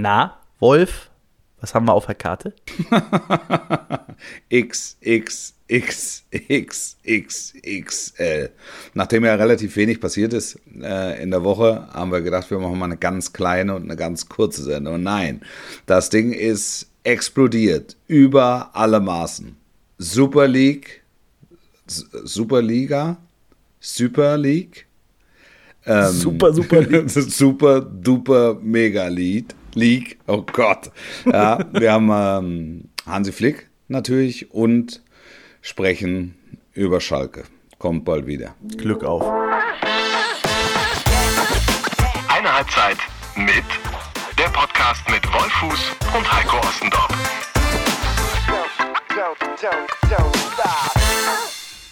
Na, Wolf, was haben wir auf der Karte? X, X, X, X, X, XL. Nachdem ja relativ wenig passiert ist äh, in der Woche, haben wir gedacht, wir machen mal eine ganz kleine und eine ganz kurze Sendung. Nein, das Ding ist explodiert über alle Maßen. Super League, Superliga, Super League. Ähm, super, super League. super, duper, mega Lead. League, oh Gott. Ja, wir haben ähm, Hansi Flick natürlich und sprechen über Schalke. Kommt bald wieder. Glück auf. Eine Halbzeit mit der Podcast mit Wolfuß und Heiko Ostendorf.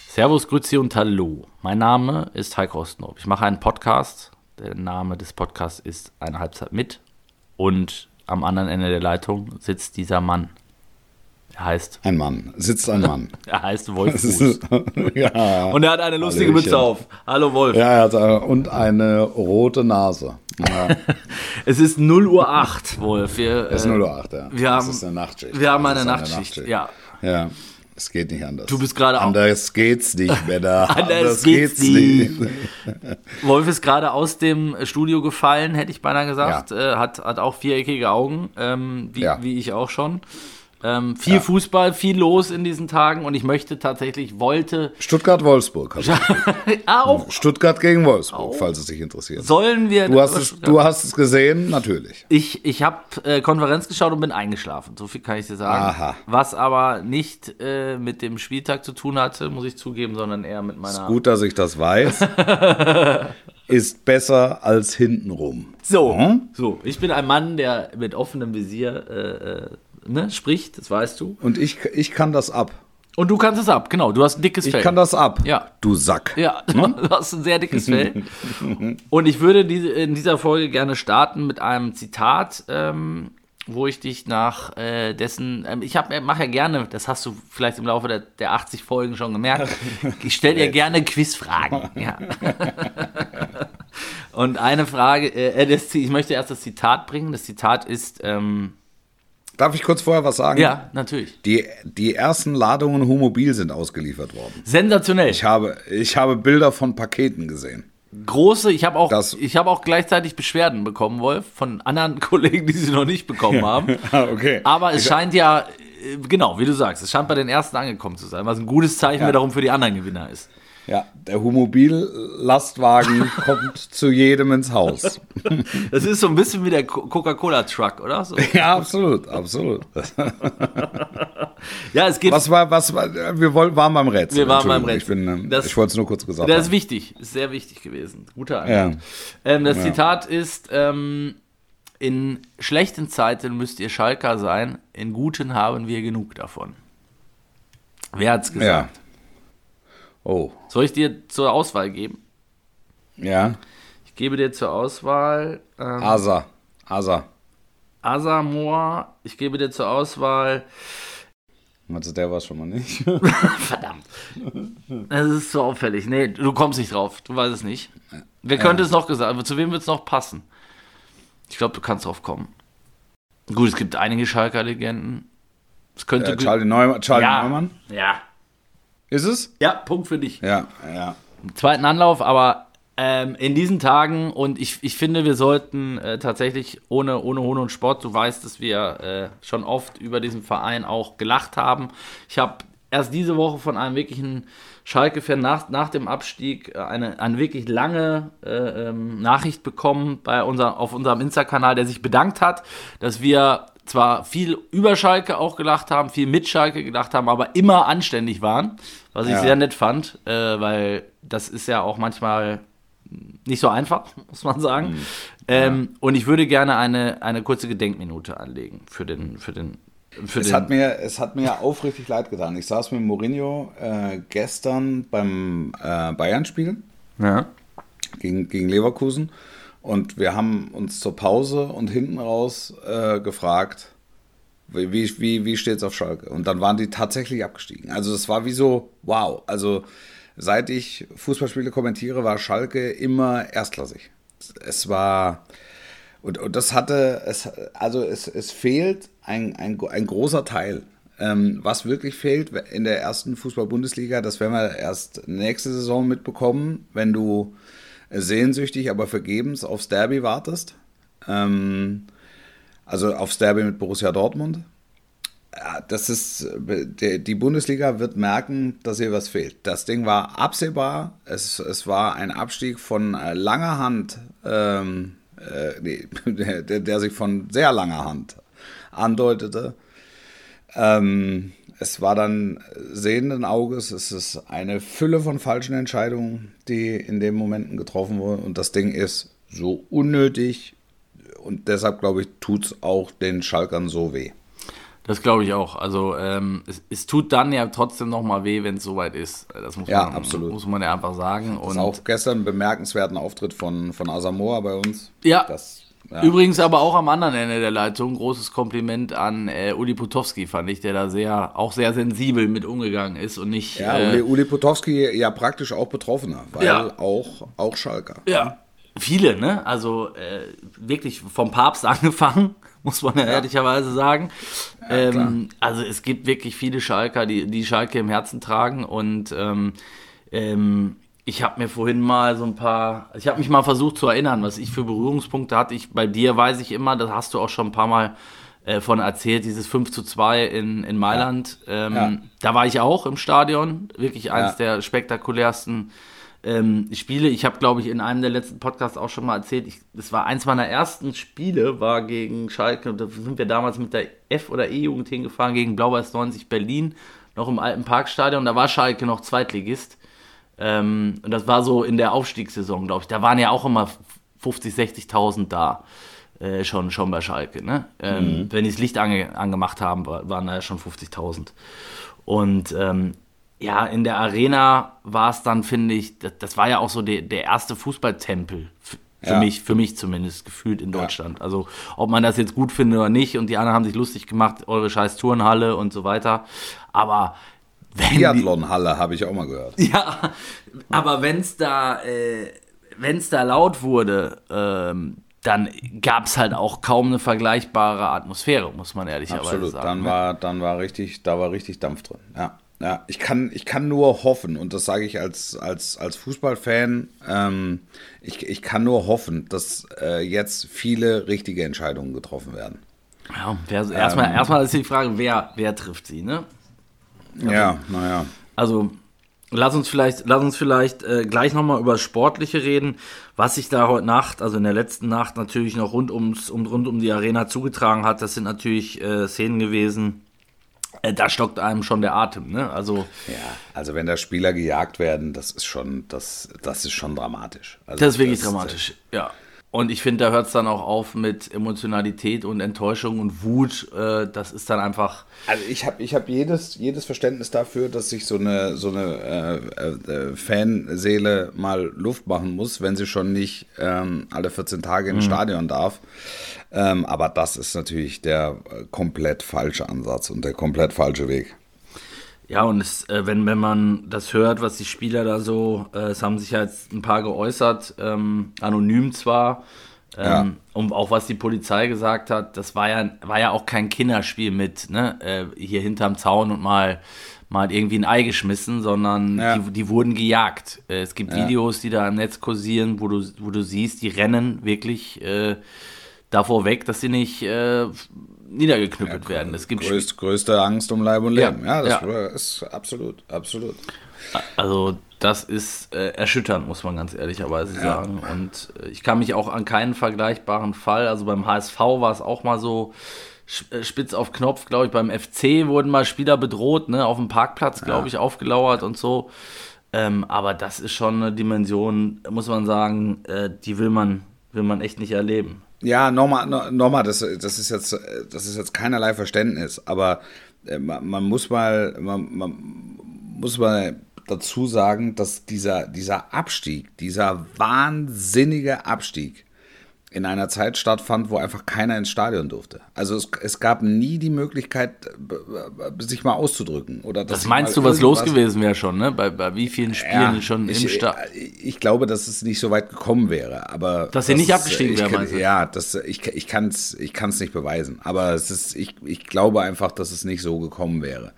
Servus, Grüezi und Hallo. Mein Name ist Heiko Ostendorf. Ich mache einen Podcast. Der Name des Podcasts ist Eine Halbzeit mit. Und am anderen Ende der Leitung sitzt dieser Mann. Er heißt. Ein Mann. Sitzt ein Mann. er heißt Wolf Fuß. ja. Und er hat eine lustige Hallöchen. Mütze auf. Hallo Wolf. Ja, er hat äh, und eine rote Nase. Ja. es ist 0 Uhr 8, Wolf. Wir, es ist 0 Uhr 8, ja. Wir haben, das ist eine Nachtschicht. Wir haben eine, eine Nachtschicht. Nachtschicht. Ja. Ja. Es geht nicht anders. Du bist gerade auch. Anders geht's nicht, Männer. anders, anders geht's, geht's nicht. nicht. Wolf ist gerade aus dem Studio gefallen, hätte ich beinahe gesagt. Ja. Äh, hat, hat auch viereckige Augen, ähm, wie, ja. wie ich auch schon. Ähm, viel ja. Fußball, viel los in diesen Tagen und ich möchte tatsächlich, wollte. Stuttgart-Wolfsburg. auch. Stuttgart gegen Wolfsburg, auch. falls es dich interessiert. Sollen wir. Du hast, es, du hast es gesehen, natürlich. Ich, ich habe äh, Konferenz geschaut und bin eingeschlafen. So viel kann ich dir sagen. Aha. Was aber nicht äh, mit dem Spieltag zu tun hatte, muss ich zugeben, sondern eher mit meiner. Ist gut, dass ich das weiß. ist besser als hintenrum. So, hm? so. Ich bin ein Mann, der mit offenem Visier. Äh, äh ne, spricht, das weißt du. Und ich, ich kann das ab. Und du kannst es ab, genau. Du hast ein dickes ich Fell. Ich kann das ab. Ja. Du Sack. Ja, hm? du hast ein sehr dickes Fell. Und ich würde diese, in dieser Folge gerne starten mit einem Zitat, ähm, wo ich dich nach äh, dessen, ähm, ich äh, mache ja gerne, das hast du vielleicht im Laufe der, der 80 Folgen schon gemerkt, ich stelle dir gerne Quizfragen. Ja. Und eine Frage, äh, äh, das, ich möchte erst das Zitat bringen. Das Zitat ist, ähm, Darf ich kurz vorher was sagen? Ja, natürlich. Die, die ersten Ladungen Homobil sind ausgeliefert worden. Sensationell. Ich habe, ich habe Bilder von Paketen gesehen. Große, ich habe auch, das, ich habe auch gleichzeitig Beschwerden bekommen, Wolf, von anderen Kollegen, die sie noch nicht bekommen haben. Ah, okay. Aber es ich scheint ja, äh, genau, wie du sagst, es scheint bei den ersten angekommen zu sein, was ein gutes Zeichen ja. wiederum für die anderen Gewinner ist. Ja, der Humobil-Lastwagen kommt zu jedem ins Haus. Das ist so ein bisschen wie der Coca-Cola-Truck, oder? So. Ja, absolut, absolut. ja, es geht. Was war, was war, wir waren beim Rätsel. Wir waren beim Rätsel. Ich, ähm, ich wollte es nur kurz gesagt das haben. Das ist wichtig, ist sehr wichtig gewesen. Guter Antwort. Ja. Ähm, das ja. Zitat ist, ähm, in schlechten Zeiten müsst ihr Schalker sein, in guten haben wir genug davon. Wer hat's gesagt? Ja. Oh. Soll ich dir zur Auswahl geben? Ja. Ich gebe dir zur Auswahl. Ähm, Asa. Asa. Asa Moor. Ich gebe dir zur Auswahl. Also der war schon mal nicht. Verdammt. Das ist so auffällig. Nee, du kommst nicht drauf. Du weißt es nicht. Wer könnte ja. es noch gesagt? Zu wem wird es noch passen? Ich glaube, du kannst drauf kommen. Gut, es gibt einige Schalker-Legenden. Es könnte. Äh, Charlie, Neumann, Charlie ja. Neumann? Ja. Ist es? Ja, Punkt für dich. Ja, ja. Zweiten Anlauf, aber ähm, in diesen Tagen und ich, ich finde, wir sollten äh, tatsächlich ohne, ohne Hohn und Sport, du weißt, dass wir äh, schon oft über diesen Verein auch gelacht haben. Ich habe erst diese Woche von einem wirklichen Schalke-Fan nach, nach dem Abstieg äh, eine, eine wirklich lange äh, ähm, Nachricht bekommen bei unser, auf unserem Insta-Kanal, der sich bedankt hat, dass wir zwar viel über Schalke auch gelacht haben, viel mit Schalke gedacht haben, aber immer anständig waren, was ich ja. sehr nett fand, äh, weil das ist ja auch manchmal nicht so einfach, muss man sagen. Mhm. Ähm, ja. Und ich würde gerne eine, eine kurze Gedenkminute anlegen für den, für den es, hat mir, es hat mir aufrichtig leid getan. Ich saß mit Mourinho äh, gestern beim äh, Bayern-Spiel ja. gegen, gegen Leverkusen und wir haben uns zur Pause und hinten raus äh, gefragt, wie, wie, wie steht es auf Schalke? Und dann waren die tatsächlich abgestiegen. Also es war wie so, wow. Also seit ich Fußballspiele kommentiere, war Schalke immer erstklassig. Es war, Und, und das hatte, es, also es, es fehlt ein, ein, ein großer Teil. Ähm, was wirklich fehlt in der ersten Fußball-Bundesliga, das werden wir erst nächste Saison mitbekommen, wenn du sehnsüchtig, aber vergebens aufs Derby wartest. Ähm, also aufs Derby mit Borussia Dortmund. Das ist, die Bundesliga wird merken, dass ihr was fehlt. Das Ding war absehbar. Es, es war ein Abstieg von langer Hand, ähm, äh, nee, der, der, sich von sehr langer Hand andeutete. Ähm, es war dann sehenden Auges, es ist eine Fülle von falschen Entscheidungen, die in den Momenten getroffen wurden. Und das Ding ist so unnötig und deshalb, glaube ich, tut es auch den Schalkern so weh. Das glaube ich auch. Also ähm, es, es, tut dann ja trotzdem nochmal weh, wenn es soweit ist. Das muss, ja, man, absolut. muss man ja einfach sagen. Und auch gestern einen bemerkenswerten Auftritt von, von Asamoah bei uns. Ja. Das, ja. Übrigens aber auch am anderen Ende der Leitung großes Kompliment an äh, Uli Putowski, fand ich, der da sehr, auch sehr sensibel mit umgegangen ist und nicht. Ja, äh, Uli, Uli Putowski ja praktisch auch Betroffener, weil ja. auch, auch Schalker. Ja. Viele, ne? Also äh, wirklich vom Papst angefangen muss man ja, ja. ehrlicherweise sagen. Ähm, also es gibt wirklich viele Schalker, die, die Schalke im Herzen tragen und ähm, ähm, ich habe mir vorhin mal so ein paar, ich habe mich mal versucht zu erinnern, was ich für Berührungspunkte hatte. Ich, bei dir weiß ich immer, das hast du auch schon ein paar Mal äh, von erzählt, dieses 5 zu 2 in, in Mailand. Ja. Ähm, da war ich auch im Stadion, wirklich eines der spektakulärsten ähm, Spiele. Ich habe, glaube ich, in einem der letzten Podcasts auch schon mal erzählt, ich, das war eins meiner ersten Spiele, war gegen Schalke. Da sind wir damals mit der F- oder E-Jugend hingefahren gegen Blau-Weiß 90 Berlin, noch im alten Parkstadion. Da war Schalke noch Zweitligist. Ähm, und das war so in der Aufstiegssaison, glaube ich. Da waren ja auch immer 50, 60.000 da. Äh, schon, schon bei Schalke. Ne? Ähm, mhm. Wenn die das Licht ange, angemacht haben, waren da ja schon 50.000. Und ähm, ja, in der Arena war es dann, finde ich, das, das, war ja auch so der, der erste Fußballtempel. Für ja. mich, für mich zumindest gefühlt in Deutschland. Ja. Also ob man das jetzt gut findet oder nicht und die anderen haben sich lustig gemacht, eure scheiß Turnhalle und so weiter. Aber Biathlonhalle habe ich auch mal gehört. Ja, aber wenn es da, äh, wenn's da laut wurde, ähm, dann gab es halt auch kaum eine vergleichbare Atmosphäre, muss man ehrlicherweise Absolut. sagen. Dann ne? war, dann war richtig, da war richtig Dampf drin. Ja. Ja, ich kann, ich kann nur hoffen, und das sage ich als, als, als Fußballfan, ähm, ich, ich kann nur hoffen, dass äh, jetzt viele richtige Entscheidungen getroffen werden. Ja, wer, erstmal, ähm, erstmal ist die Frage, wer, wer trifft sie, ne? Also, ja, naja. Also, lass uns vielleicht, lass uns vielleicht äh, gleich nochmal über das Sportliche reden, was sich da heute Nacht, also in der letzten Nacht natürlich noch rund, ums, um, rund um die Arena zugetragen hat. Das sind natürlich äh, Szenen gewesen, äh, da stockt einem schon der Atem, ne? Also ja, also wenn da Spieler gejagt werden, das ist schon, das, das ist schon dramatisch. Also das ist wirklich das, dramatisch, ja. Und ich finde, da hört es dann auch auf mit Emotionalität und Enttäuschung und Wut. Äh, das ist dann einfach. Also ich habe ich hab jedes, jedes Verständnis dafür, dass sich so eine, so eine äh, äh, Fanseele mal Luft machen muss, wenn sie schon nicht ähm, alle 14 Tage ins mhm. Stadion darf. Ähm, aber das ist natürlich der äh, komplett falsche Ansatz und der komplett falsche Weg. Ja, und es, äh, wenn, wenn man das hört, was die Spieler da so, äh, es haben sich ja jetzt ein paar geäußert, ähm, anonym zwar, ähm, ja. und auch was die Polizei gesagt hat, das war ja, war ja auch kein Kinderspiel mit, ne, äh, hier hinterm Zaun und mal, mal irgendwie ein Ei geschmissen, sondern ja. die, die wurden gejagt. Äh, es gibt ja. Videos, die da im Netz kursieren, wo du, wo du siehst, die rennen wirklich davor weg, dass sie nicht niedergeknüppelt ja, werden. Es gibt größte, größte Angst um Leib und Leben. Ja, ja das ja. ist absolut, absolut. Also das ist äh, erschütternd, muss man ganz ehrlicherweise sagen. Und äh, ich kann mich auch an keinen vergleichbaren Fall, also beim HSV war es auch mal so äh, spitz auf Knopf, glaube ich, beim FC wurden mal Spieler bedroht, ne, auf dem Parkplatz, glaube ich, aufgelauert und so. Ähm, aber das ist schon eine Dimension, muss man sagen, äh, die will man, will man echt nicht erleben. Ja, nochmal, nochmal, das, das ist jetzt, das ist jetzt keinerlei Verständnis, aber äh, man, muss mal, man, man muss mal dazu sagen, dass dieser, dieser Abstieg, dieser wahnsinnige Abstieg, in einer Zeit stattfand, wo einfach keiner ins Stadion durfte. Also es, es gab nie die Möglichkeit, sich mal auszudrücken. Oder das meinst du, was los gewesen wäre schon, ne? Bei, bei wie vielen Spielen ja, schon ich, im Stadion? Ich glaube, dass es nicht so weit gekommen wäre. Aber dass sie nicht abgestiegen wäre, meinst du? Ja, das, ich, ich kann es ich kann's nicht beweisen. Aber es ist, ich, ich glaube einfach, dass es nicht so gekommen wäre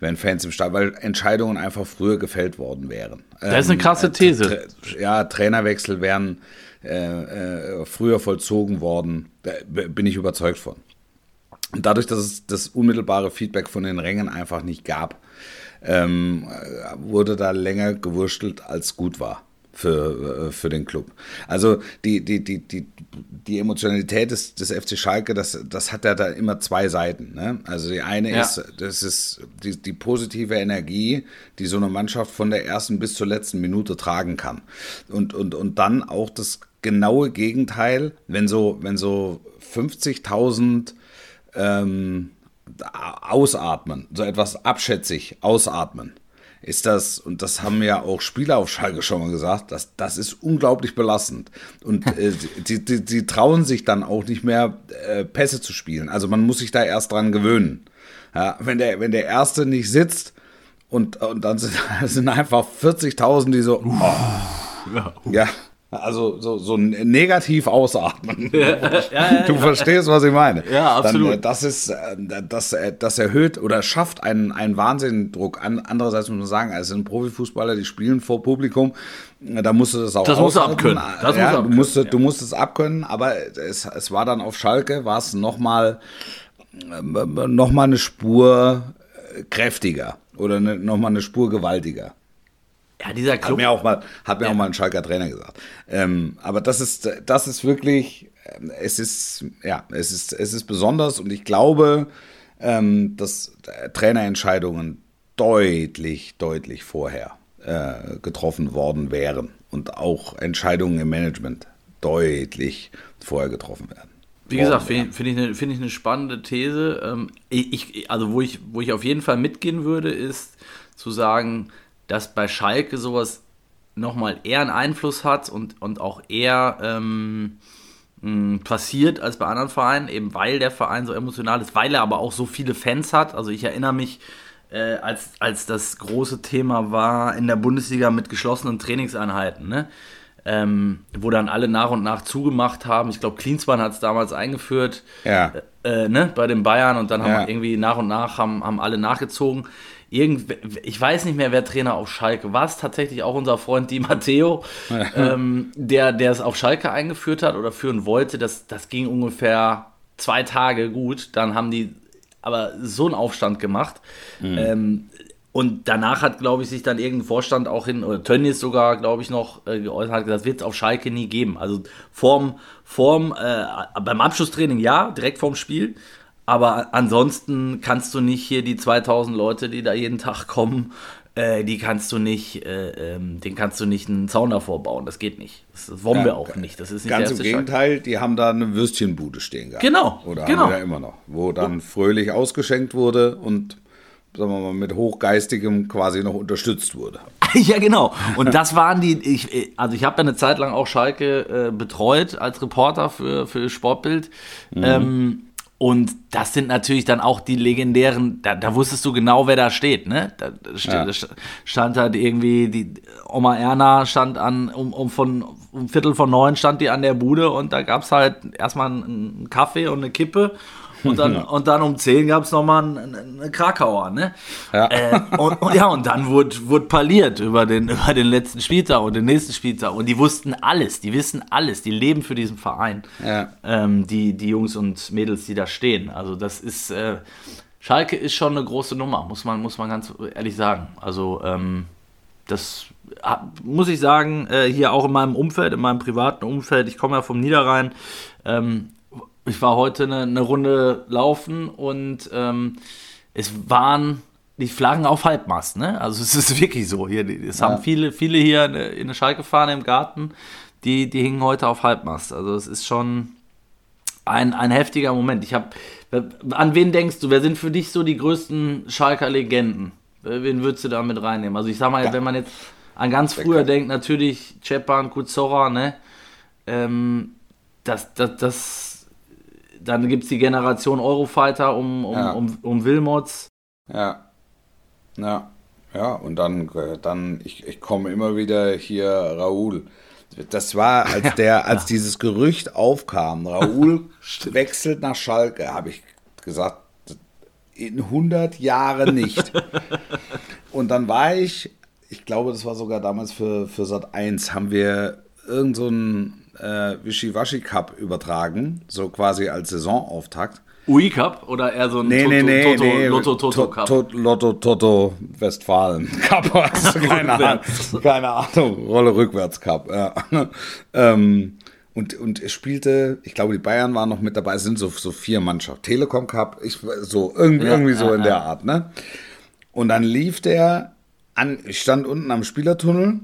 wenn Fans im Stadion, weil Entscheidungen einfach früher gefällt worden wären. Das ist eine krasse ähm, These. Ja, Trainerwechsel wären äh, äh, früher vollzogen worden, bin ich überzeugt von. Und dadurch, dass es das unmittelbare Feedback von den Rängen einfach nicht gab, ähm, wurde da länger gewurstelt, als gut war für, äh, für den Club. Also die, die, die, die, die Emotionalität des, des FC Schalke, das, das hat ja da immer zwei Seiten. Ne? Also die eine ja. ist, das ist die, die positive Energie, die so eine Mannschaft von der ersten bis zur letzten Minute tragen kann. Und, und, und dann auch das genaue Gegenteil, wenn so, wenn so 50.000 ähm, ausatmen, so etwas abschätzig ausatmen ist das, und das haben ja auch Spieler auf Schalke schon mal gesagt, das, das ist unglaublich belastend. Und äh, die, die, die, trauen sich dann auch nicht mehr, äh, Pässe zu spielen. Also man muss sich da erst dran gewöhnen. Ja, wenn, der, wenn der Erste nicht sitzt und, und dann sind, sind einfach 40.000, die so, oh, ja, also so, so negativ ausatmen. Ja, ja, ja, du verstehst, was ich meine. Ja, absolut. Dann, äh, das ist, äh, das, äh, das erhöht oder schafft einen, einen Wahnsinnsdruck. Andererseits muss man sagen, als sind Profifußballer, die spielen vor Publikum, da musst du das auch Das musst du abkönnen. Das ja, musst du, abkönnen, du, musst, ja. du musst es abkönnen, aber es, es war dann auf Schalke, war es nochmal noch mal eine Spur kräftiger oder eine, nochmal eine Spur gewaltiger. Ja, dieser Club. Hat mir auch mal, hat mir ja. auch mal ein Schalker Trainer gesagt. Ähm, aber das ist, das ist wirklich, ähm, es ist, ja, es ist, es ist besonders und ich glaube, ähm, dass Trainerentscheidungen deutlich, deutlich vorher äh, getroffen worden wären und auch Entscheidungen im Management deutlich vorher getroffen werden. Wie gesagt, finde find ich, eine, find ich eine spannende These. Ähm, ich, also wo ich, wo ich auf jeden Fall mitgehen würde, ist zu sagen, dass bei Schalke sowas nochmal eher einen Einfluss hat und, und auch eher ähm, passiert als bei anderen Vereinen, eben weil der Verein so emotional ist, weil er aber auch so viele Fans hat. Also ich erinnere mich, äh, als, als das große Thema war in der Bundesliga mit geschlossenen Trainingseinheiten, ne? Ähm, wo dann alle nach und nach zugemacht haben. Ich glaube, Klinsmann hat es damals eingeführt ja. äh, äh, ne? bei den Bayern und dann haben ja. irgendwie nach und nach haben, haben alle nachgezogen irgend, ich weiß nicht mehr, wer Trainer auf Schalke war. Es tatsächlich auch unser Freund Di Matteo, ähm, der, der es auf Schalke eingeführt hat oder führen wollte. Das, das ging ungefähr zwei Tage gut. Dann haben die aber so einen Aufstand gemacht. Mhm. Ähm, und danach hat, glaube ich, sich dann irgendein Vorstand auch hin, oder Tönnies sogar, glaube ich, noch äh, geäußert, hat gesagt, das wird es auf Schalke nie geben. Also vorm, vorm äh, beim Abschlusstraining ja, direkt vorm Spiel, aber ansonsten kannst du nicht hier die 2000 Leute, die da jeden Tag kommen, äh, die kannst du nicht, äh, ähm, den kannst du nicht einen Zaun davor bauen. Das geht nicht. Das wollen ja, wir auch nicht. Das ist nicht Ganz im Gegenteil, Schlag. die haben da eine Würstchenbude stehen gehabt. Genau. Oder genau. haben wir ja immer noch. Wo dann fröhlich ausgeschenkt wurde und sagen wir mal, mit hochgeistigem quasi noch unterstützt wurde. ja, genau. Und das waren die, ich, also ich habe ja eine Zeit lang auch Schalke äh, betreut als Reporter für, für Sportbild. Mhm. Ähm, und das sind natürlich dann auch die legendären, da, da wusstest du genau, wer da steht, ne? Da, ja. da stand halt irgendwie, die Oma Erna stand an, um, um von um Viertel von neun stand die an der Bude und da gab es halt erstmal einen Kaffee und eine Kippe und dann, und dann um 10 gab es nochmal eine, eine Krakauer, ne? Ja. Äh, und, und, ja, und dann wurde, wurde parliert über den, über den letzten Spieltag und den nächsten Spieltag. Und die wussten alles, die wissen alles, die leben für diesen Verein. Ja. Ähm, die, die Jungs und Mädels, die da stehen. Also das ist, äh, Schalke ist schon eine große Nummer, muss man, muss man ganz ehrlich sagen. Also ähm, das muss ich sagen, äh, hier auch in meinem Umfeld, in meinem privaten Umfeld, ich komme ja vom Niederrhein, ähm, ich war heute eine, eine Runde laufen und ähm, es waren die Flaggen auf Halbmast, ne? Also es ist wirklich so. Hier, es ja. haben viele, viele hier in eine Schalke-Fahne im Garten, die, die hingen heute auf Halbmast. Also es ist schon ein, ein heftiger Moment. Ich habe, an wen denkst du? Wer sind für dich so die größten Schalker Legenden? Wen würdest du da mit reinnehmen? Also ich sag mal, ja. wenn man jetzt an ganz früher denkt, natürlich Cepan, Kuzora, ne? Ähm, das, das, das, dann gibt es die Generation Eurofighter um, um, Ja. um, um Wilmots. Ja. Ja. Ja, und dann, äh, dann ich, ich komme immer wieder hier Raoul. Das war, als der, als dieses Gerücht aufkam, Raoul wechselt nach Schalke, habe ich gesagt, in 100 Jahren nicht. Und dann war ich, ich glaube, das war sogar damals für, für Sat 1, haben wir irgend so einen äh, Wischiwaschi Cup übertragen, so quasi als Saisonauftakt. UI Cup oder eher so ein Nee, Toto, nee, nee, Toto, nee. Lotto Toto To- Cup? To- Lotto Toto Westfalen Cup. Also keine Ahnung. Keine Ahnung. Rolle rückwärts Cup. Ja. ähm, und, und es spielte, ich glaube, die Bayern waren noch mit dabei, es sind so, so vier Mannschaften. Telekom Cup, ich, so, irgendwie, Ja, irgendwie so ja, in der Art, ne? Und dann lief der an, ich stand unten am Spielertunnel,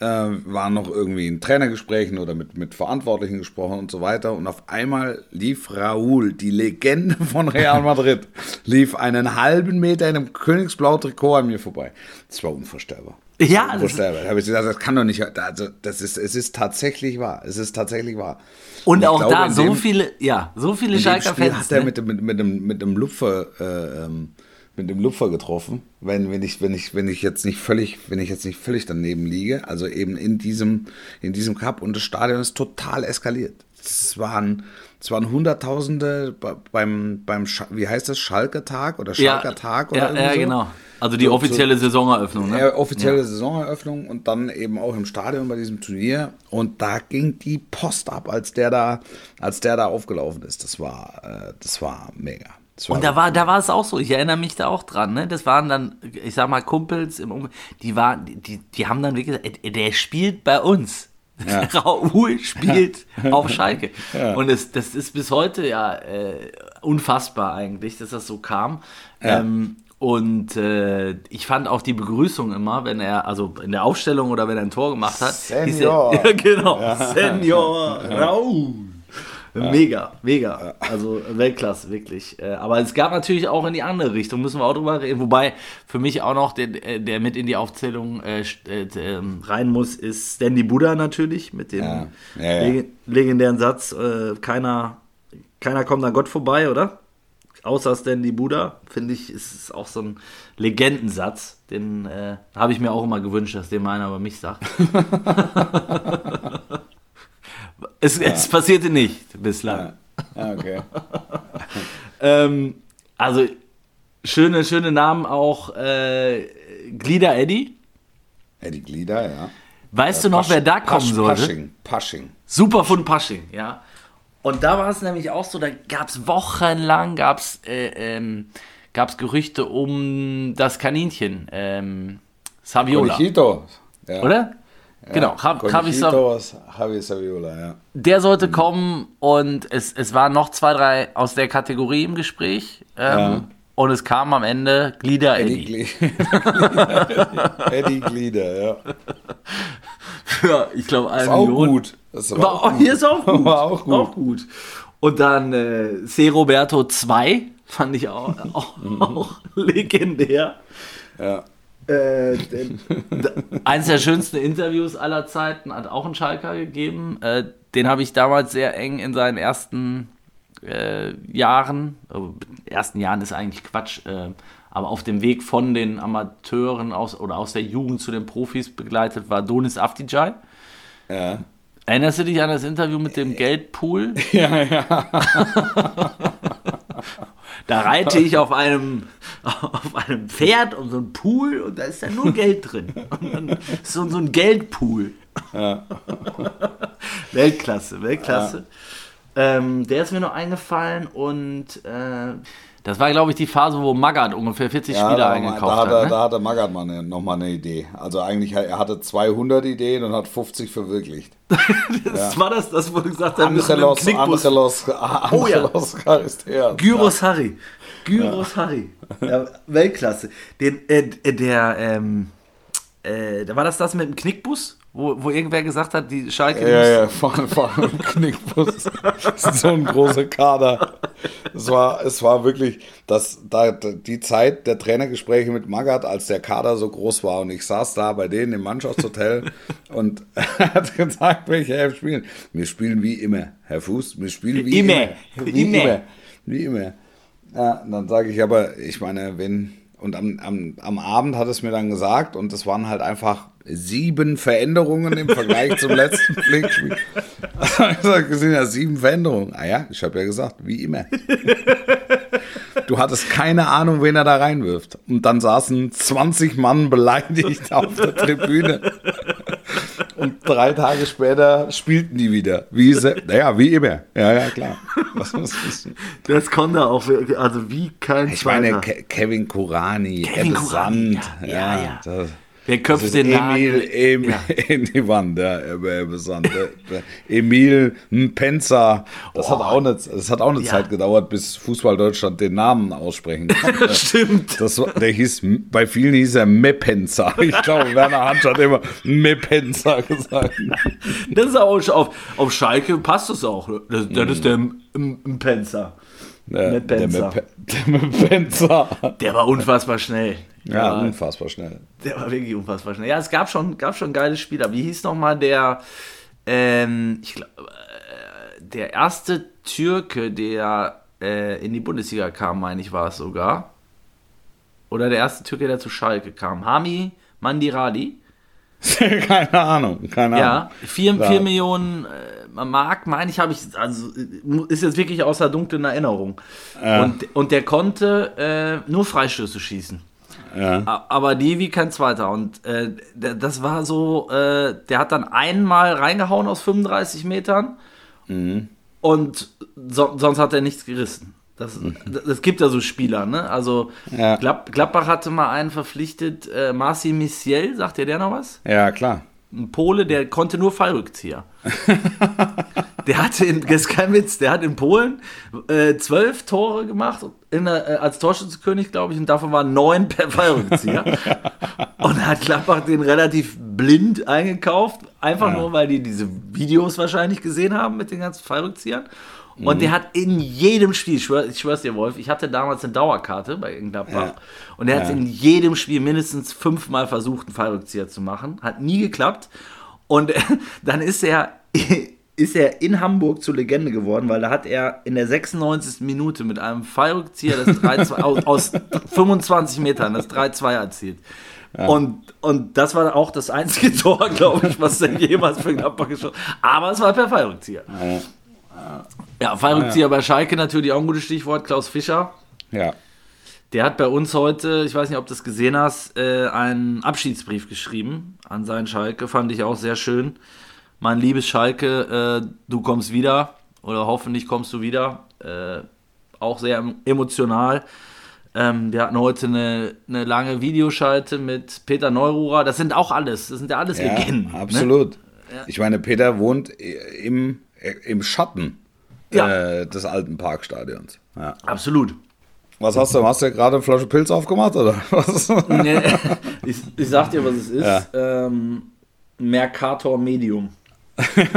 äh, waren noch irgendwie in Trainergesprächen oder mit, mit Verantwortlichen gesprochen und so weiter. Und auf einmal lief Raúl, die Legende von Real Madrid, lief einen halben Meter in einem Königsblau-Trikot an mir vorbei. Das war unvorstellbar. Ja, das, Unvorstellbar. Da habe ich gesagt, das kann doch nicht, also das ist, es ist tatsächlich wahr. Es ist tatsächlich wahr. und ich auch glaube, da so dem- viele, ja, so viele in dem Schalker Spiel Fans. hat er ne? mit, dem- mit, mit, dem, mit dem Lupfer, äh, ähm, mit dem Lupfer getroffen, wenn, wenn, ich, wenn, ich, wenn ich jetzt nicht völlig, wenn ich jetzt nicht völlig daneben liege, also eben in diesem, in diesem Cup und das Stadion ist total eskaliert. Es waren, es waren Hunderttausende be- beim, beim wie heißt das, Schalke-Tag oder ja, Schalker-Tag oder ja, ja, so? genau. Also die So- offizielle Saisoneröffnung, ne? Ja, offizielle Saisoneröffnung und dann eben auch im Stadion bei diesem Turnier. Und da ging die Post ab, als der da, als der da aufgelaufen ist. Das war, äh, das war mega. Und da war, da war es auch so, ich erinnere mich da auch dran, ne? Das waren dann, ich sag mal, Kumpels im Um die waren, die, die haben dann wirklich gesagt, ey, der spielt bei uns. Ja. Raoul spielt auf Schalke. Und es, das ist bis heute ja äh, unfassbar eigentlich, dass das so kam. Ja. Ähm, und äh, ich fand auch die Begrüßung immer, wenn er, also in der Aufstellung oder wenn er ein Tor gemacht hat. hieß Senior. Er, ja, genau. Senior Raoul. Mega, mega. Also Weltklasse, wirklich. Äh, Aber es gab natürlich auch in die andere Richtung, müssen wir auch drüber reden. Wobei für mich auch noch, der, der mit in die Aufzählung äh, äh, ähm, rein muss, ist Stanley Buddha natürlich mit dem Ja. Ja, ja. leg- legendären Satz, äh, keiner, keiner kommt an Gott vorbei, oder? Außer Stanley Buddha, finde ich, ist es auch so ein Legendensatz. Den äh, habe ich mir auch immer gewünscht, dass den mal einer über mich sagt. es, es passierte nicht bislang. Ja, okay. Ähm, also schöne, schöne Namen auch. Äh, Glieder Eddie. Eddie Glieder, ja. Weißt du noch, wer da kommen Pasch, sollte? Pasching. Pasching. Super von Pasching, ja. Und da war es nämlich auch so, da gab es wochenlang gab's, äh, ähm, gab's Gerüchte um das Kaninchen, ähm, Saviola, Conchito. Ja. oder? Genau, Jav- Javi Sav- Saviola, ja. der sollte kommen und es, es waren noch zwei, drei aus der Kategorie im Gespräch. Ähm, Ja. Und es kam am Ende Glieder Eddie, Eddie. Glieder. Eddie Glieder, ja. Ja, ich glaube, Ist auch gut. Das war, War, auch gut. hier ist auch gut. War auch gut. Auch gut. Und dann äh, C. Roberto 2 fand ich auch, auch, auch legendär. Ja. Äh, eins der schönsten Interviews aller Zeiten hat auch ein Schalker gegeben. Äh, den habe ich damals sehr eng in seinen ersten äh, Jahren, äh, ersten Jahren ist eigentlich Quatsch, äh, aber auf dem Weg von den Amateuren aus oder aus der Jugend zu den Profis begleitet war Donis Afdijay. Ja. Erinnerst du dich an das Interview mit dem Geldpool? Ja, ja. Da reite ich auf einem, auf einem Pferd und so ein Pool und da ist dann nur Geld drin. Und dann ist so, so ein Geldpool. Weltklasse, Weltklasse. Ähm, der ist mir noch eingefallen und äh, das war, glaube ich, die Phase, wo Magath ungefähr 40 Ja, Spieler da, eingekauft da, hat er, ne? da hatte Magath mal eine, noch mal eine Idee. Also eigentlich, er hatte 200 Ideen und hat 50 verwirklicht. das war das, das wurde gesagt, haben, mit einem Angelos. Angelos, Oh ja. Gyros Harry. Gyros Harry. Ja, Weltklasse. Den, äh, der, ähm, äh, da war das das mit dem Knickbus, wo, wo irgendwer gesagt hat, die Schalke Ja, muss- ja, fahren, fahren im Knickbus. Das ist so ein großer Kader. Es war, es war wirklich, das, da, die Zeit der Trainergespräche mit Magath, als der Kader so groß war und ich saß da bei denen im Mannschaftshotel und er hat gesagt, welche Elf spielen. Wir spielen wie immer, Herr Fuß, wir spielen wie Immer. immer. Wie Immer. immer. Wie immer. Ja, dann sage ich aber, ich meine, wenn, und am, am, am Abend hat es mir dann gesagt, und es waren halt einfach sieben Veränderungen im Vergleich zum letzten Pflichtspiel. es sind ja sieben Veränderungen. Ah ja, ich habe ja gesagt, wie immer. Du hattest keine Ahnung, wen er da reinwirft. Und dann saßen 20 Mann beleidigt auf der Tribüne. Und drei Tage später spielten die wieder. Wie naja, wie immer. Ja, ja, klar. Was, was ist, Das konnte er auch, also wie kein ich meine. Ke Kevin Kurani, Kevin Kurani, Sand. ja, ja, ja. Das, Wer das köpft ist den Emil, Nagel? Emil Ja. in die Wand, ja, Emil Mpenza. Das hat auch eine, das hat auch eine Ja. Zeit gedauert, bis Fußball Deutschland den Namen aussprechen konnte. Stimmt. Das war, der hieß, bei vielen hieß er Mepenza. Ich glaube, Werner Hansch hat immer Mepenza gesagt. Das ist auch auf, auf Schalke passt das auch. Das, das ist der Mpenza. Der, Mepenza. Der, der. Der war unfassbar schnell. Ja, war, unfassbar schnell. der war wirklich unfassbar schnell. Ja, es gab schon, gab schon geile Spieler. Wie hieß nochmal der, ähm, ich glaube, äh, der erste Türke, der äh, in die Bundesliga kam, meine ich, war es sogar. Oder der erste Türke, der zu Schalke kam. Hami Mandirali. keine Ahnung, keine Ja, Ahnung. 4 Ja. Millionen äh, Mark, meine ich, habe ich, also äh, ist jetzt wirklich aus der dunklen Erinnerung. Und, und der konnte äh, nur Freistöße schießen. Ja. Aber die wie kein zweiter. Und äh, das war so, äh, der hat dann einmal reingehauen aus 35 Metern und so, sonst hat er nichts gerissen. Das, das gibt ja so Spieler, ne? Also Ja. Glad, Gladbach hatte mal einen verpflichtet, äh, Marci Missiel, sagt ihr der noch was? ja, klar. Ein Pole, der konnte nur Fallrückzieher. der hatte, in, das ist kein Witz, der hat in Polen äh, zwölf Tore gemacht der, äh, als Torschützenkönig, glaube ich, und davon waren neun per Fallrückzieher. und hat Gladbach den relativ blind eingekauft, einfach nur, weil die diese Videos wahrscheinlich gesehen haben mit den ganzen Fallrückziehern. Und der hat in jedem Spiel, ich, schwör, ich schwör's dir, Wolf, ich hatte damals eine Dauerkarte bei Gladbach. Ja. Und er hat Ja. in jedem Spiel mindestens fünfmal versucht, einen Fallrückzieher zu machen. Hat nie geklappt. Und dann ist er, ist er in Hamburg zur Legende geworden, weil da hat er in der 96. Minute mit einem Fallrückzieher das 3-2 aus, aus 25 Metern das 3-2 erzielt. Und, und das war auch das einzige Tor, glaube ich, was er jemals für Gladbach geschossen hat. Aber es war per Fallrückzieher. Ja, Fallrückzieher bei Schalke natürlich auch ein gutes Stichwort. Klaus Fischer. Ja. Der hat bei uns heute, ich weiß nicht, ob du das gesehen hast, äh, einen Abschiedsbrief geschrieben an seinen Schalke. Fand ich auch sehr schön. Mein liebes Schalke, äh, du kommst wieder oder hoffentlich kommst du wieder. Äh, auch sehr em- emotional. Ähm, wir hatten heute eine, eine lange Videoschalte mit Peter Neururer. Das sind auch alles, das sind ja alles Ja, Legenden. Ne? absolut. Ich meine, Peter wohnt im, im Schatten Ja. äh, des alten Parkstadions. Ja. Absolut. Was hast du? Hast du gerade eine Flasche Pilz aufgemacht oder was? Nee, ich, ich sag dir, was es ist. Ähm, Mercator Medium.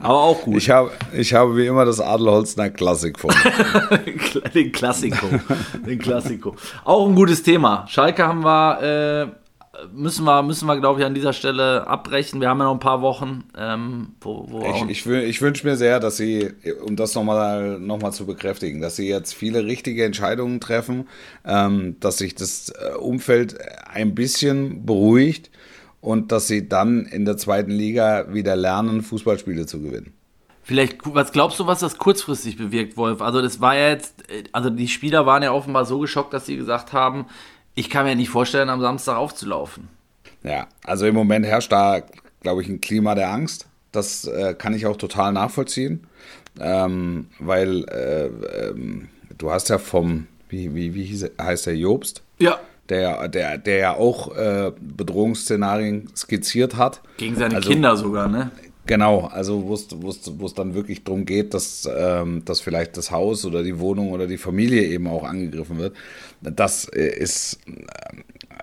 Aber auch gut. Ich habe, ich habe wie immer das Adelholzner Klassik vor. mir. Den Klassiko. Den Klassiko. Auch ein gutes Thema. Schalke haben wir, äh, müssen wir, müssen wir, glaube ich, an dieser Stelle abbrechen. Wir haben ja noch ein paar Wochen, ähm, wo, wo Ich, ich, ich wünsche mir sehr, dass Sie, um das nochmal noch mal zu bekräftigen, dass Sie jetzt viele richtige Entscheidungen treffen, ähm, dass sich das äh, Umfeld ein bisschen beruhigt und dass Sie dann in der zweiten Liga wieder lernen, Fußballspiele zu gewinnen. Vielleicht, was glaubst du, was das kurzfristig bewirkt, Wolf? Also, das war ja jetzt, äh, also die Spieler waren ja offenbar so geschockt, dass sie gesagt haben, ich kann mir nicht vorstellen, am Samstag aufzulaufen. Ja, also im Moment herrscht da, glaube ich, ein Klima der Angst. Das äh, kann ich auch total nachvollziehen, ähm, weil äh, ähm, du hast ja vom, wie, wie, wie hieß heißt der Jobst? Ja. der, der, der ja auch äh, Bedrohungsszenarien skizziert hat. Gegen seine Also- Kinder sogar, ne? Genau, also wo es- dann wirklich darum geht, dass, ähm, dass vielleicht das Haus oder die Wohnung oder die Familie eben auch angegriffen wird. Das äh, ist,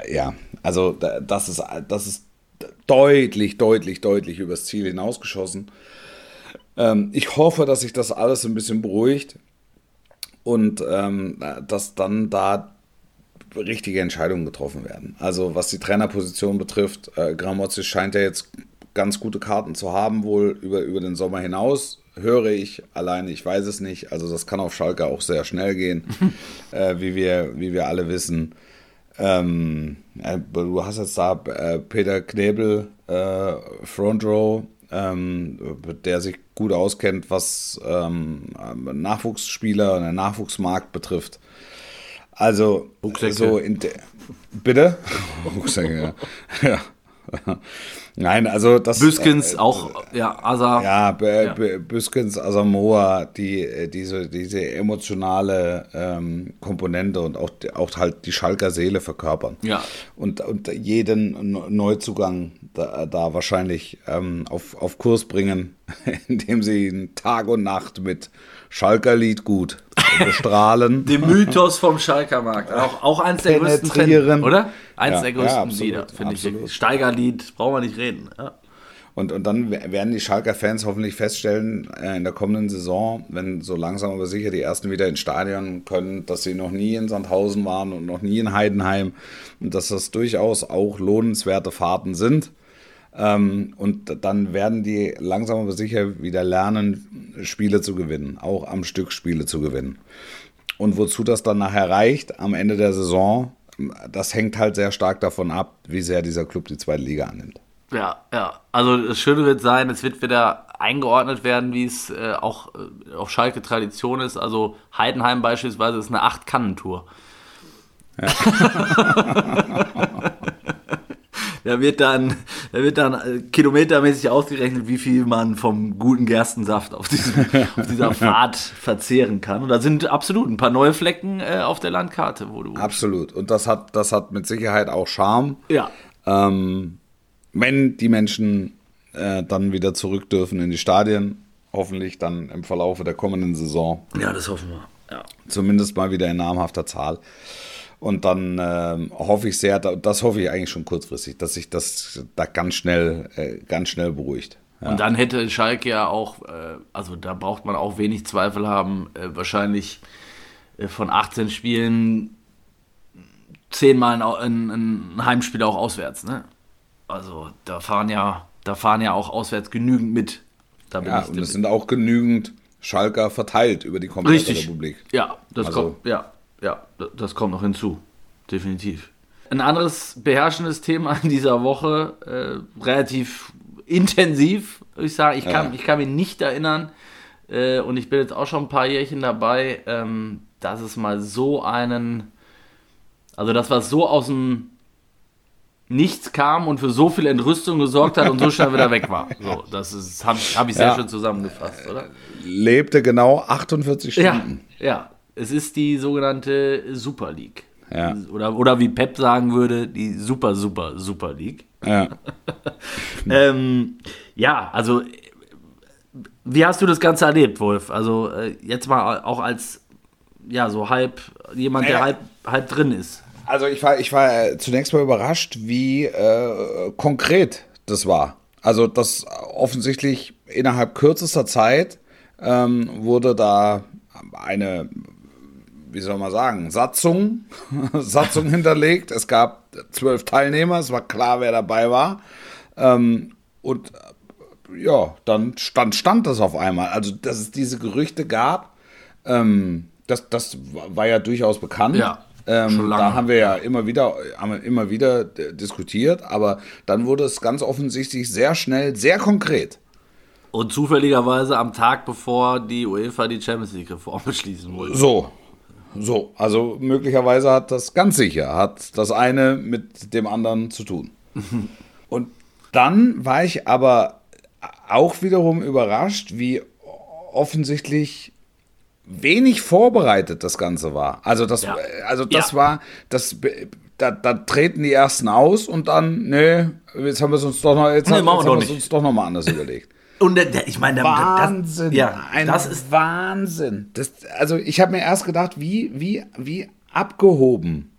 äh, ja, also da- das ist, das ist deutlich, deutlich, deutlich übers Ziel hinausgeschossen. Ähm, ich hoffe, dass sich das alles ein bisschen beruhigt und ähm, dass dann da richtige Entscheidungen getroffen werden. Also was die Trainerposition betrifft, äh, Gramozzi scheint ja jetzt ganz gute Karten zu haben, wohl über, über den Sommer hinaus, höre ich. Alleine, ich weiß es nicht. Also das kann auf Schalke auch sehr schnell gehen, äh, wie, wir, wie wir alle wissen. Ähm, äh, du hast jetzt da äh, Peter Knebel, äh, Front Row, ähm, der sich gut auskennt, was ähm, Nachwuchsspieler und den Nachwuchsmarkt betrifft. Also, Rucksäcke. so in der. Bitte? Rucksäcke, ja. ja. Nein, also das. Büskens auch, ja, Asa. Ja, B Ja. Büskens, Asamoah, die, äh, diese, diese emotionale ähm, Komponente und auch, auch halt die Schalker Seele verkörpern. Ja. Und, und jeden Ne- Neuzugang da, da wahrscheinlich ähm, auf, auf Kurs bringen, indem sie ihn Tag und Nacht mit Schalker Lied gut bestrahlen. Den Mythos vom Schalker Markt. Auch, auch eins der größten. Fan, oder? Eins Ja, der ja, größten absolut, Lieder, finde ich. Steigerlied, brauchen wir nicht reden. Ja. Und, und dann werden die Schalker Fans hoffentlich feststellen, äh, in der kommenden Saison, wenn so langsam aber sicher die ersten wieder ins Stadion können, dass sie noch nie in Sandhausen waren und noch nie in Heidenheim und dass das durchaus auch lohnenswerte Fahrten sind. Ähm, und dann werden die langsam aber sicher wieder lernen, Spiele zu gewinnen, auch am Stück Spiele zu gewinnen. Und wozu das dann nachher reicht am Ende der Saison, das hängt halt sehr stark davon ab, wie sehr dieser Club die zweite Liga annimmt. Ja, ja. Also das Schöne wird sein, es wird wieder eingeordnet werden, wie es äh, auch äh, auf Schalke Tradition ist. Also Heidenheim beispielsweise ist eine Acht-Kannen-Tour. da wird dann, da wird dann äh, kilometermäßig ausgerechnet, wie viel man vom guten Gerstensaft auf, diesem, auf dieser Fahrt verzehren kann. Und da sind absolut ein paar neue Flecken äh, auf der Landkarte, wo du. Absolut. Und das hat, das hat mit Sicherheit auch Charme. Ja. Ähm, wenn die Menschen äh, dann wieder zurück dürfen in die Stadien, hoffentlich dann im Verlaufe der kommenden Saison, Ja, das hoffen wir. Ja. zumindest mal wieder in namhafter Zahl. Und dann ähm, hoffe ich sehr, da- das hoffe ich eigentlich schon kurzfristig, dass sich das da ganz schnell, äh, ganz schnell beruhigt. Ja. Und dann hätte Schalke ja auch, äh, also da braucht man auch wenig Zweifel haben, äh, wahrscheinlich äh, von 18 Spielen zehnmal ein, ein, Heimspiel auch auswärts. Ne? Also da fahren ja, da fahren ja auch auswärts genügend mit. Ja, und es sind auch genügend Schalker verteilt über die komplette Richtig. Republik. Ja, das Also- kommt, ja, ja, das kommt noch hinzu. Definitiv. Ein anderes beherrschendes Thema in dieser Woche, äh, relativ intensiv, würde ich sagen. Ich kann, Ja. ich kann mich nicht erinnern, äh, und ich bin jetzt auch schon ein paar Jährchen dabei, ähm, dass es mal so einen, also das, was so aus dem Nichts kam und für so viel Entrüstung gesorgt hat und so schnell wieder weg war. So, das habe hab ich sehr Ja. schön zusammengefasst, oder? Lebte genau 48 Ja, Stunden. ja. Es ist die sogenannte Super League. Ja. Oder, oder wie Pep sagen würde, die Super, Super, Super League. Ja. Ähm, ja, also, wie hast du das Ganze erlebt, Wolf? Also, äh, jetzt mal auch als, ja, so halb, jemand, der Naja. halb, halb drin ist. Also ich war, ich war äh, zunächst mal überrascht, wie äh, konkret das war. Also das offensichtlich innerhalb kürzester Zeit ähm, wurde da eine, wie soll man sagen, Satzung, Satzung hinterlegt. Es gab zwölf Teilnehmer, es war klar, wer dabei war. Ähm, und äh, ja, dann stand, stand das auf einmal. Also, dass es diese Gerüchte gab, ähm, das, das war ja durchaus bekannt. Ja, ähm, schon lange. Da haben wir ja immer wieder, haben immer wieder äh, diskutiert, aber dann wurde es ganz offensichtlich sehr schnell, sehr konkret. Und zufälligerweise am Tag, bevor die UEFA die Champions League-Reform beschließen wollte. So, so, also möglicherweise hat das ganz sicher, hat das eine mit dem anderen zu tun. Und dann war ich aber auch wiederum überrascht, wie offensichtlich wenig vorbereitet das Ganze war. Also das, Ja. also das Ja. war, das, da, da treten die ersten aus und dann, nee, jetzt haben wir es uns doch noch, jetzt Nee, haben, jetzt haben wir es uns doch noch mal anders überlegt. Und der, ich meine, Wahnsinn. Das, ja, ein das ist Wahnsinn. Das, also ich habe mir erst gedacht, wie, wie, wie abgehoben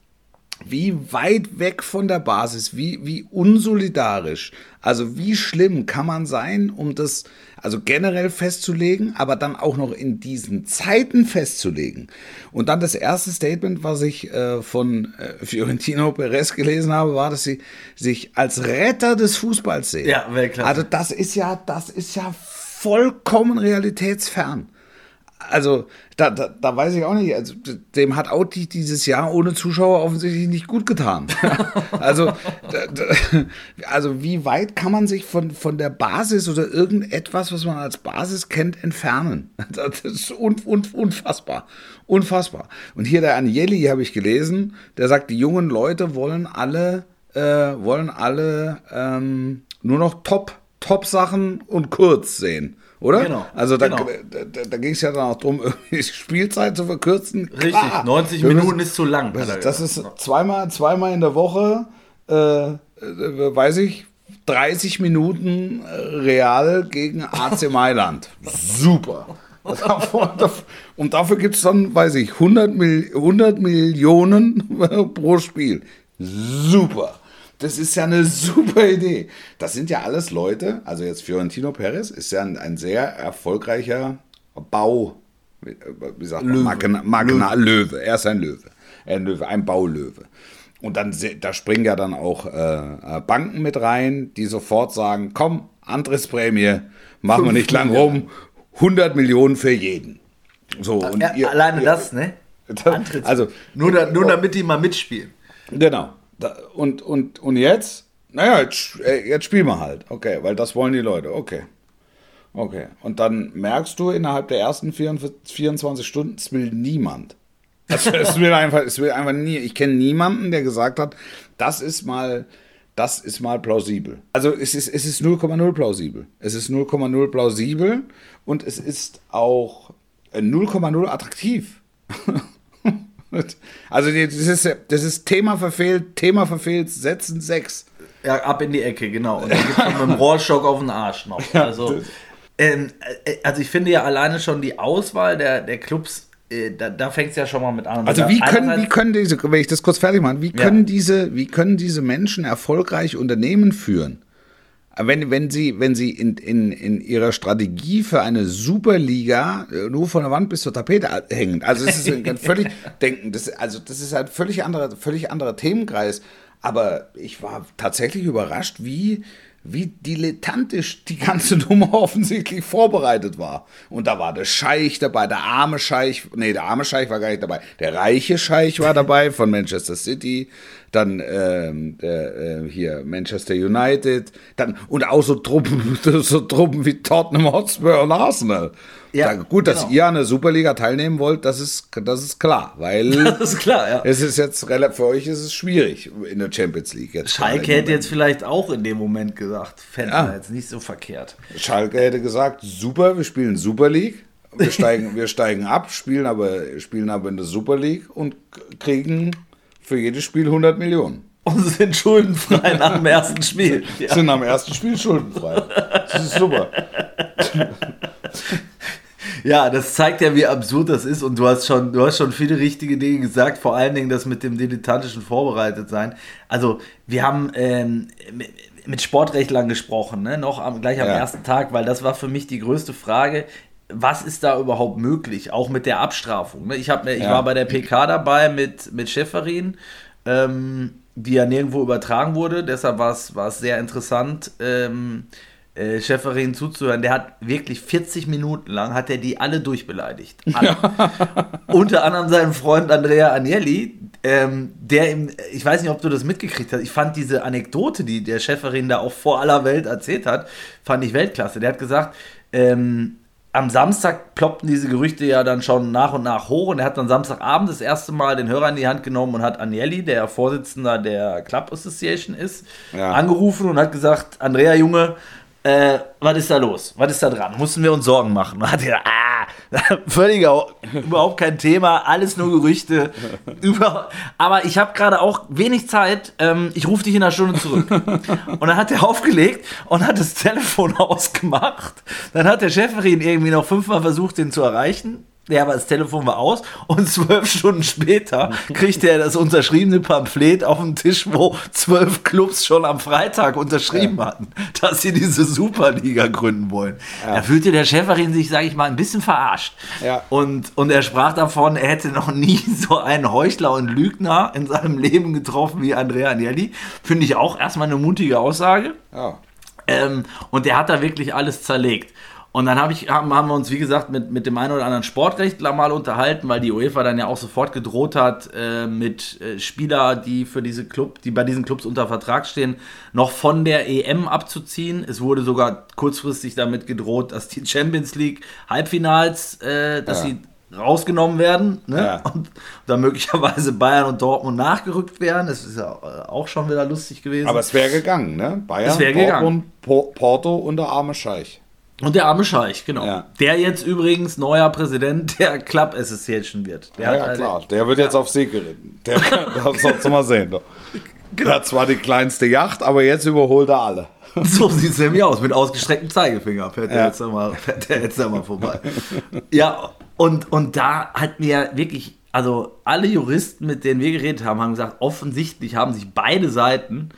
wie weit weg von der Basis, wie, wie unsolidarisch, also wie schlimm kann man sein, um das also generell festzulegen, aber dann auch noch in diesen Zeiten festzulegen. Und dann das erste Statement, was ich äh, von äh, Fiorentino Perez gelesen habe, war, dass sie sich als Retter des Fußballs sehen. Ja, Weltklasse. Also das ist ja, das ist ja vollkommen realitätsfern also da, da, da weiß ich auch nicht, also dem hat Audi dieses Jahr ohne Zuschauer offensichtlich nicht gut getan. also, da, da, also wie weit kann man sich von, von der Basis oder irgendetwas, was man als Basis kennt, entfernen? Das ist un, un, unfassbar. Unfassbar. Und hier der Agnelli habe ich gelesen, der sagt, die jungen Leute wollen alle, äh, wollen alle ähm, nur noch Top, Top-Sachen und kurz sehen oder? Genau. Also da, genau. da, da, da ging es ja dann auch darum, die Spielzeit zu verkürzen. Richtig, Klar. 90 Minuten müssen, ist zu lang. Das, das ist zweimal, zweimal in der Woche, äh, äh, weiß ich, 30 Minuten äh, Real gegen AC Mailand. Super. Und dafür gibt es dann, weiß ich, 100, Mil 100 Millionen pro Spiel. Super. Das ist ja eine super Idee. Das sind ja alles Leute, also jetzt Fiorentino Perez ist ja ein, ein sehr erfolgreicher Bau, wie sagt man, Löwe. Magna, Magna Löwe. Löwe. Er ist ein Löwe. Ein Löwe, ein Baulöwe. Und dann da springen ja dann auch äh, äh Banken mit rein, die sofort sagen, komm, Antrittsprämie, machen wir nicht lang rum, 100 Millionen für jeden. So, und ja, ihr, alleine ihr, das, ne? Also, nur, da, nur damit die mal mitspielen. Genau und, und, und jetzt? Naja, jetzt, äh, jetzt spielen wir halt. Okay, weil das wollen die Leute. Okay. Okay. Und dann merkst du innerhalb der ersten 24 Stunden, es will niemand. Es, es, will einfach, es will einfach nie. Ich kenne niemanden, der gesagt hat, das ist mal, das ist mal plausibel. Also es ist, es ist 0,0 plausibel. Es ist 0,0 plausibel und es ist auch 0,0 attraktiv. Also das ist, das ist Thema verfehlt, Thema verfehlt, setzen sechs. Ja, ab in die Ecke, genau. Und dann gibt man mit dem Rohrstock auf den Arsch noch. Also, ähm, äh, also ich finde ja alleine schon die Auswahl der, der Clubs äh, da, da fängt es ja schon mal mit an. Also wie können, wie können diese, wenn ich das kurz fertig mache, wie können ja. diese, wie können diese Menschen erfolgreich Unternehmen führen? Wenn, wenn sie, wenn sie in, in, in ihrer Strategie für eine Superliga äh, nur von der Wand bis zur Tapete hängen, also es ist ein völlig denken, das, also das ist ein völlig anderer, völlig anderer Themenkreis. Aber ich war tatsächlich überrascht, wie, wie dilettantisch die ganze Nummer offensichtlich vorbereitet war. Und da war der Scheich dabei, der arme Scheich, nee, der arme Scheich war gar nicht dabei, der reiche Scheich war dabei von Manchester City, dann ähm, äh, hier Manchester United, dann und auch so Truppen, so Truppen wie Tottenham Hotspur und Arsenal. Ja, da, gut, dass genau. ihr an der Superliga teilnehmen wollt, das ist, das ist klar, weil das ist klar, ja. es ist jetzt für euch ist es schwierig in der Champions League jetzt. Schalke hätte jetzt vielleicht auch in dem Moment gesagt, fände ja. jetzt nicht so verkehrt. Schalke hätte gesagt, super, wir spielen Super League. Wir steigen, wir steigen ab, spielen aber, spielen aber in der Super League und kriegen für jedes Spiel 100 Millionen. Und sind schuldenfrei nach dem ersten Spiel. Ja. Sind am ersten Spiel schuldenfrei. Das ist super. Ja, das zeigt ja, wie absurd das ist. Und du hast schon, du hast schon viele richtige Dinge gesagt, vor allen Dingen das mit dem dilettantischen Vorbereitetsein. Also, wir haben ähm, mit Sportrechtlern gesprochen, ne? noch am, gleich am ja. ersten Tag, weil das war für mich die größte Frage was ist da überhaupt möglich, auch mit der Abstrafung. Ne? Ich, hab, ich ja. war bei der PK dabei mit, mit Schäferin, ähm, die ja nirgendwo übertragen wurde, deshalb war es sehr interessant, ähm, äh, Schäferin zuzuhören. Der hat wirklich 40 Minuten lang, hat er die alle durchbeleidigt. Alle. Unter anderem seinen Freund Andrea Agnelli, ähm, der im, ich weiß nicht, ob du das mitgekriegt hast, ich fand diese Anekdote, die der Schäferin da auch vor aller Welt erzählt hat, fand ich Weltklasse. Der hat gesagt, ähm, am Samstag ploppten diese Gerüchte ja dann schon nach und nach hoch und er hat dann Samstagabend das erste Mal den Hörer in die Hand genommen und hat Agnelli, der Vorsitzender der Club Association ist, ja. angerufen und hat gesagt, Andrea Junge, äh, was ist da los? Was ist da dran? Mussten wir uns Sorgen machen? Und hat er, ah, völliger, überhaupt kein Thema, alles nur Gerüchte. Über, aber ich habe gerade auch wenig Zeit. Ähm, ich rufe dich in einer Stunde zurück. Und dann hat er aufgelegt und hat das Telefon ausgemacht. Dann hat der Chefin irgendwie noch fünfmal versucht, den zu erreichen Ja, aber das Telefon war aus und zwölf Stunden später kriegte er das unterschriebene Pamphlet auf dem Tisch, wo zwölf Clubs schon am Freitag unterschrieben ja. hatten, dass sie diese Superliga gründen wollen. Ja. Da fühlte der Schäferin sich, sage ich mal, ein bisschen verarscht. Ja. Und, und er sprach davon, er hätte noch nie so einen Heuchler und Lügner in seinem Leben getroffen wie Andrea Agnelli. Finde ich auch erstmal eine mutige Aussage. Ähm, und der hat da wirklich alles zerlegt. Und dann hab ich, haben, haben wir uns, wie gesagt, mit, mit dem einen oder anderen Sportrechtler mal unterhalten, weil die UEFA dann ja auch sofort gedroht hat, äh, mit äh, Spieler, die für diese Club, die bei diesen Clubs unter Vertrag stehen, noch von der EM abzuziehen. Es wurde sogar kurzfristig damit gedroht, dass die Champions League Halbfinals, äh, dass ja. sie rausgenommen werden ne? ja. und dann möglicherweise Bayern und Dortmund nachgerückt werden. Das ist ja äh, auch schon wieder lustig gewesen. Aber es wäre gegangen, ne? Bayern, Dortmund, gegangen. Porto und der arme Scheich. Und der arme Scheich, genau. Ja. Der jetzt übrigens neuer Präsident der Club Association wird. Der ja, ja klar. Der wird jetzt auf See geritten. Der, das sollst du mal sehen. Doch. Genau. Der hat zwar die kleinste Yacht, aber jetzt überholt er alle. So sieht es nämlich aus. Mit ausgestrecktem Zeigefinger fährt der jetzt einmal, fährt der jetzt einmal vorbei. Ja, und, und da hat mir wirklich, also alle Juristen, mit denen wir geredet haben, haben gesagt, offensichtlich haben sich beide Seiten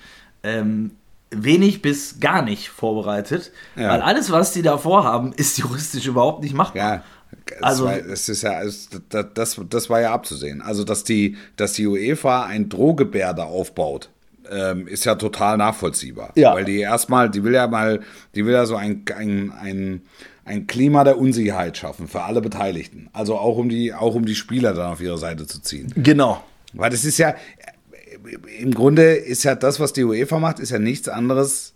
ähm, wenig bis gar nicht vorbereitet, ja. weil alles, was die da vorhaben, ist juristisch überhaupt nicht machbar. Ja. Also, war, das, ist ja, das, das, das war ja abzusehen. Also, dass die, dass die UEFA ein Drohgebärde aufbaut, ähm, ist ja total nachvollziehbar. Ja. Weil die erstmal, die will ja mal, die will ja so ein, ein, ein, ein Klima der Unsicherheit schaffen für alle Beteiligten. Also auch um die, auch um die Spieler dann auf ihre Seite zu ziehen. Genau. Weil das ist ja, im Grunde ist ja das, was die UEFA macht, ist ja nichts anderes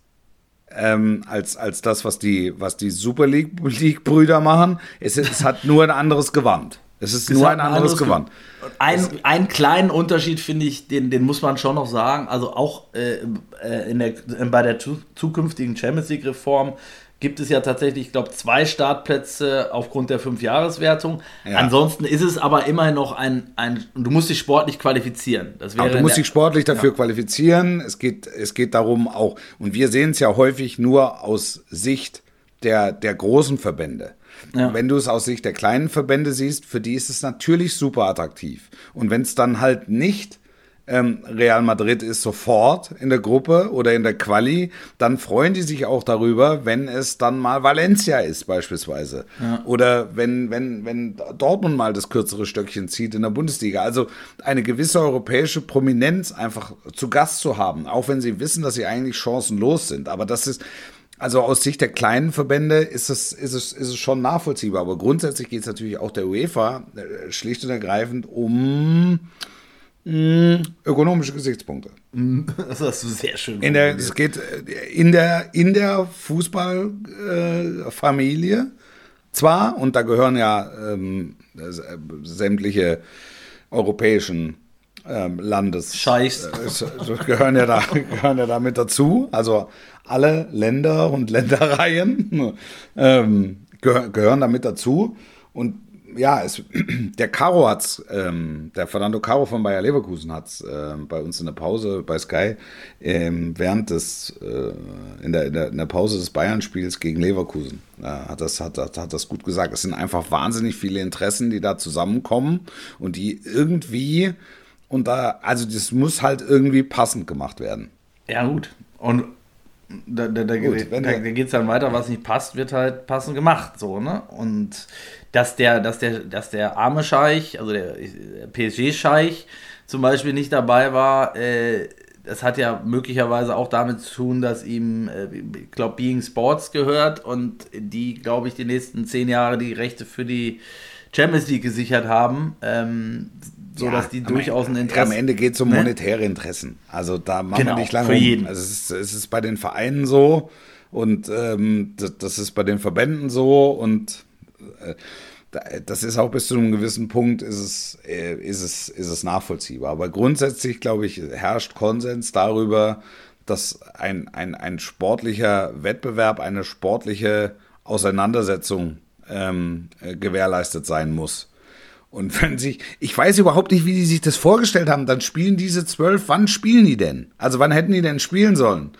ähm, als, als das, was die, was die Super League-Brüder machen. Es, es hat nur ein anderes Gewand. Es ist es nur ein anderes, anderes Gewand. Ein, einen kleinen Unterschied finde ich, den, den muss man schon noch sagen. Also auch äh, äh in der, bei der zukünftigen Champions League-Reform gibt es ja tatsächlich, ich glaube, zwei Startplätze aufgrund der Fünfjahreswertung. Ja. Ansonsten ist es aber immerhin noch ein, ein, du musst dich sportlich qualifizieren. Das wäre du musst dich sportlich dafür ja. qualifizieren. Es geht, es geht darum auch, und wir sehen es ja häufig nur aus Sicht der, der großen Verbände. Ja. Wenn du es aus Sicht der kleinen Verbände siehst, für die ist es natürlich super attraktiv. Und wenn es dann halt nicht ähm, Real Madrid ist sofort in der Gruppe oder in der Quali, dann freuen die sich auch darüber, wenn es dann mal Valencia ist beispielsweise. Ja. Oder wenn, wenn, wenn Dortmund mal das kürzere Stöckchen zieht in der Bundesliga. Also eine gewisse europäische Prominenz einfach zu Gast zu haben, auch wenn sie wissen, dass sie eigentlich chancenlos sind. Aber das ist, also aus Sicht der kleinen Verbände ist es, ist es, ist es schon nachvollziehbar. Aber grundsätzlich geht es natürlich auch der UEFA äh, schlicht und ergreifend um Mm, ökonomische Gesichtspunkte. Mm, das hast du sehr schön in der, Es geht in der, in der Fußballfamilie äh, zwar, und da gehören ja ähm, sämtliche europäischen ähm, Landes... Scheiß. Äh, gehören, ja da, gehören ja da mit dazu. Also alle Länder und Ländereien ähm, gehör, gehören da mit dazu. Und ja, es, der Caro hat's, ähm, der Fernando Caro von Bayer Leverkusen hat's äh, bei uns in der Pause bei Sky ähm, während des äh, in, der, in, der, in der Pause des Bayern-Spiels gegen Leverkusen äh, hat das hat, hat, hat das gut gesagt. Es sind einfach wahnsinnig viele Interessen, die da zusammenkommen und die irgendwie und da also das muss halt irgendwie passend gemacht werden. Ja gut und da, da, da, Gut, da, da geht es dann weiter, was nicht passt, wird halt passend gemacht, so, ne? Und dass der, dass der, dass der arme Scheich, also der PSG-Scheich zum Beispiel nicht dabei war, äh, das hat ja möglicherweise auch damit zu tun, dass ihm, äh, ich glaube, Being Sports gehört und die, glaube ich, die nächsten zehn Jahre die Rechte für die Champions League gesichert haben. Ähm, so dass die durchaus ein Interesse. Am Ende geht es um ne? monetäre Interessen. Also da machen genau, wir nicht lange für jeden. Also es ist, es ist bei den Vereinen so und ähm, das, das, ist bei den Verbänden so und äh, das ist auch bis zu einem gewissen Punkt ist es, äh, ist es, ist es nachvollziehbar. Aber grundsätzlich, glaube ich, herrscht Konsens darüber, dass ein, ein, ein sportlicher Wettbewerb, eine sportliche Auseinandersetzung ähm, äh, gewährleistet sein muss. Und wenn sich, ich weiß überhaupt nicht, wie die sich das vorgestellt haben, dann spielen diese zwölf, wann spielen die denn? Also wann hätten die denn spielen sollen?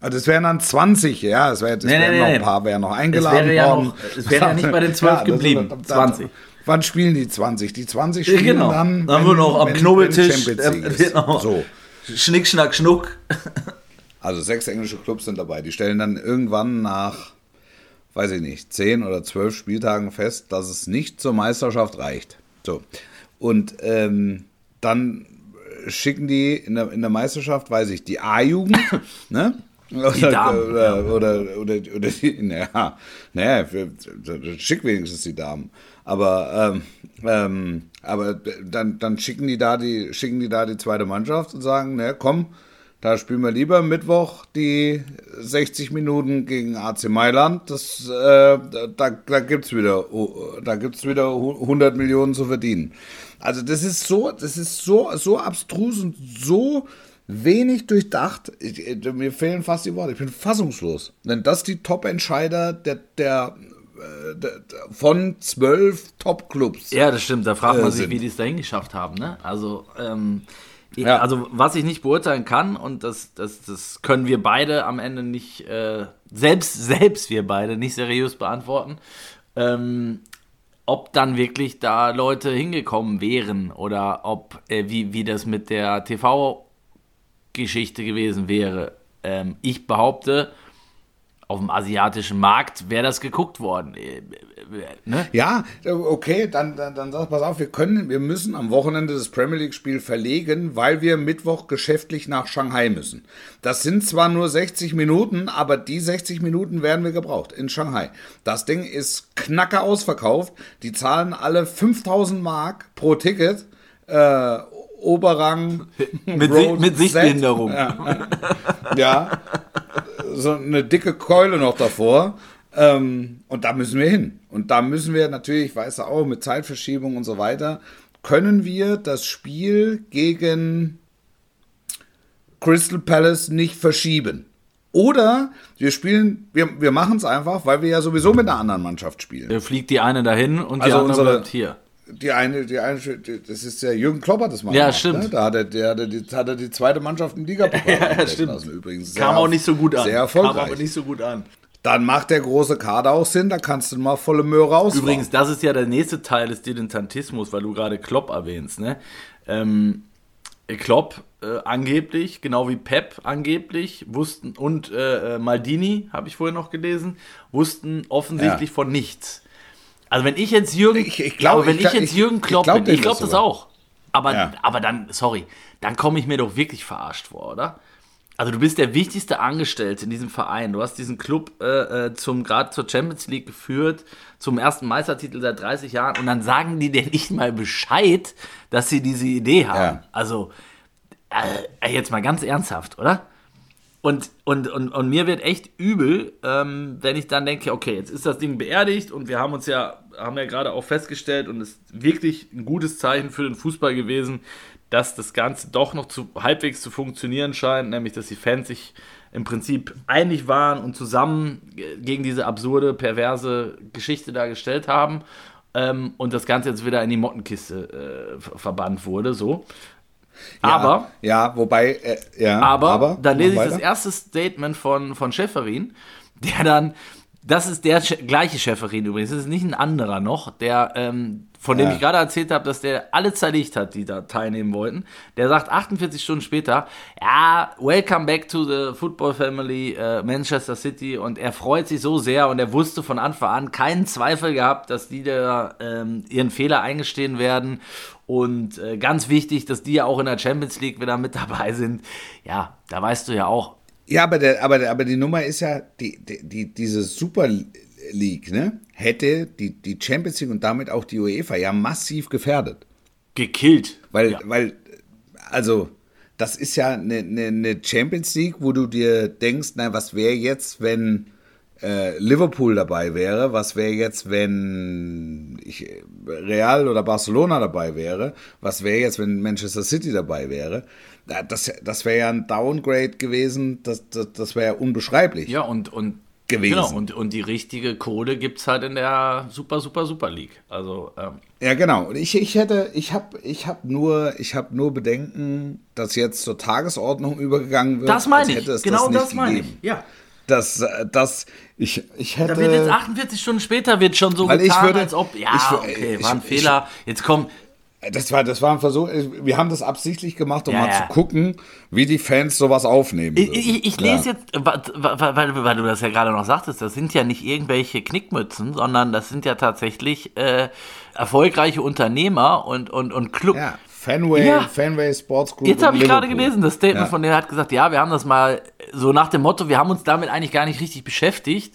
Also es wären dann 20, ja, es, wär, es Nee, wären nee, noch ein paar wären noch eingeladen wäre ja worden. noch- es wären ja nicht bei den 12 das- geblieben, das- das- 20. Wann spielen die 20? Die 20 Ja, spielen genau. dann, Dann wird noch am wenn- Knobeltisch, wenn äh, So. Schnick, Schnack, Schnuck. Also sechs englische Clubs sind dabei. Die stellen dann irgendwann nach, weiß ich nicht, zehn oder zwölf Spieltagen fest, dass es nicht zur Meisterschaft reicht. So. Und ähm, dann schicken die in der, in der Meisterschaft, weiß ich, die A-Jugend, ne? Oder, Damen, oder, oder, oder, oder die, naja, naja, schick wenigstens die Damen. Aber, ähm, ähm, aber dann, dann schicken die da die, schicken die da die zweite Mannschaft und sagen, ne, komm, da spielen wir lieber Mittwoch die 60 Minuten gegen AC Mailand. Das, äh, da da gibt es wieder, oh, da gibt's wieder 100 Millionen zu verdienen. Also das ist so, das ist so, so abstrus und so wenig durchdacht. Ich, ich, mir fehlen fast die Worte. Ich bin fassungslos. Wenn das die Top-Entscheider der, der, äh, der, der von zwölf Top-Clubs Ja, das stimmt. Da fragt man Äh, sich, sind. wie die es dahin geschafft haben. Ne? Also, ähm, Ja. also, was ich nicht beurteilen kann, und das, das, das können wir beide am Ende nicht, äh, selbst, selbst wir beide nicht seriös beantworten, ähm, ob dann wirklich da Leute hingekommen wären oder ob, äh, wie, wie das mit der TV-Geschichte gewesen wäre. Ähm, ich behaupte, auf dem asiatischen Markt wäre das geguckt worden. Äh, äh, ne? Ja, okay, dann, dann, dann sag pass auf, wir können, wir müssen am Wochenende das Premier League-Spiel verlegen, weil wir Mittwoch geschäftlich nach Shanghai müssen. Das sind zwar nur 60 Minuten, aber die 60 Minuten werden wir gebraucht in Shanghai. Das Ding ist knacker ausverkauft. Die zahlen alle 5000 Mark pro Ticket. Äh, Oberrang Mit, Road Si- mit. Sichtbehinderung. Ja, so eine dicke Keule noch davor. Ähm, und da müssen wir hin. Und da müssen wir natürlich, weißt du auch, mit Zeitverschiebung und so weiter, können wir das Spiel gegen Crystal Palace nicht verschieben. Oder wir spielen, wir, wir machen es einfach, weil wir ja sowieso mit einer anderen Mannschaft spielen. Da fliegt die eine dahin und die Also andere unsere- bleibt hier. Die eine, die eine, das ist der Jürgen Klopp hat das mal Ja, gemacht, stimmt. Ne? Da hat er, der, hat er die, hat er die zweite Mannschaft im Ligapokal Ja, stimmt. lassen übrigens. Kam Sehr- auch nicht so gut an. Sehr Kam erfolgreich. aber nicht so gut an. Dann macht der große Kader auch Sinn, da kannst du mal volle Möhre raus. Übrigens, das ist ja der nächste Teil des Dilettantismus, weil du gerade Klopp erwähnst. Ne? Ähm, Klopp äh, angeblich, genau wie Pep angeblich, wussten und äh, äh, Maldini, habe ich vorher noch gelesen, wussten offensichtlich Ja. von nichts. Also wenn ich jetzt Jürgen, Ich- ich glaub- wenn ich ich, glaub- jetzt ich- Jürgen ich Klopp glaub bin, dem ich glaube das das sogar. auch. Aber, Ja. aber dann, sorry, dann komme ich mir doch wirklich verarscht vor, oder? Also du bist der wichtigste Angestellte in diesem Verein. Du hast diesen Club äh, äh, zum gerade zur Champions League geführt, zum ersten Meistertitel seit 30 Jahren und dann sagen die dir nicht mal Bescheid, dass sie diese Idee haben. Ja. Also äh, jetzt mal ganz ernsthaft, oder? Und, und, und, und mir wird echt übel, ähm, wenn ich dann denke, okay, jetzt ist das Ding beerdigt und wir haben uns ja, haben ja gerade auch festgestellt und es ist wirklich ein gutes Zeichen für den Fußball gewesen, dass das Ganze doch noch zu, halbwegs zu funktionieren scheint, nämlich dass die Fans sich im Prinzip einig waren und zusammen äh, gegen diese absurde, perverse Geschichte da gestellt haben ähm, und das Ganze jetzt wieder in die Mottenkiste äh, ver- verbannt wurde, so. Aber Ja, wobei, äh, ja. aber, dann lese ich mach das weiter. erste Statement von, von Schäferin, der dann, das ist der gleiche Schäferin übrigens, das ist nicht ein anderer noch, der, ähm, von dem Ja. ich gerade erzählt habe, dass der alle zerlegt hat, die da teilnehmen wollten. Der sagt 48 Stunden später, ja, welcome back to the football family äh, Manchester City und er freut sich so sehr und er wusste von Anfang an keinen Zweifel gehabt, dass die da ähm, ihren Fehler eingestehen werden und äh, ganz wichtig, dass die ja auch in der Champions League wieder mit dabei sind. Ja, da weißt du ja auch. Ja, aber, der, aber, der, aber die Nummer ist ja, die, die, die, diese Super League, ne, hätte die, die Champions League und damit auch die UEFA ja massiv gefährdet. Gekillt. Weil, ja. weil, also, das ist ja eine, eine, eine Champions League, wo du dir denkst, na, was wäre jetzt, wenn äh, Liverpool dabei wäre? Was wäre jetzt, wenn ich, Real oder Barcelona dabei wäre? Was wäre jetzt, wenn Manchester City dabei wäre? Da- Das, das wäre ja ein Downgrade gewesen, das, das, das wäre ja unbeschreiblich. ja, und, und gewesen. Genau, und, und die richtige Kohle gibt es halt in der Super, Super, Super League. Also, ähm, Ja, genau. Und ich, ich hätte, ich habe ich hab nur, ich hab nur Bedenken, dass jetzt zur Tagesordnung übergegangen wird. das meine ich. Genau nicht das meine ich. Ja. Das, äh, das, ich, ich hätte. Da wird jetzt 48 Stunden später wird schon so getan, würde- als ob, ja, ich okay, ich- war ein Fehler. Jetzt komm, Das war, das war ein Versuch. Wir haben das absichtlich gemacht, um Ja, mal ja. zu gucken, wie die Fans sowas aufnehmen. Ich, ich, ich lese jetzt, wa- wa- weil, weil du das ja gerade noch sagtest, das sind ja nicht irgendwelche Knickmützen, sondern das sind ja tatsächlich äh, erfolgreiche Unternehmer und, und, und Club. Ja, Fanway, Ja. Fanway Sports Group. Jetzt habe ich gerade gelesen, das Statement Ja. von dem hat gesagt, ja, wir haben das mal so nach dem Motto, wir haben uns damit eigentlich gar nicht richtig beschäftigt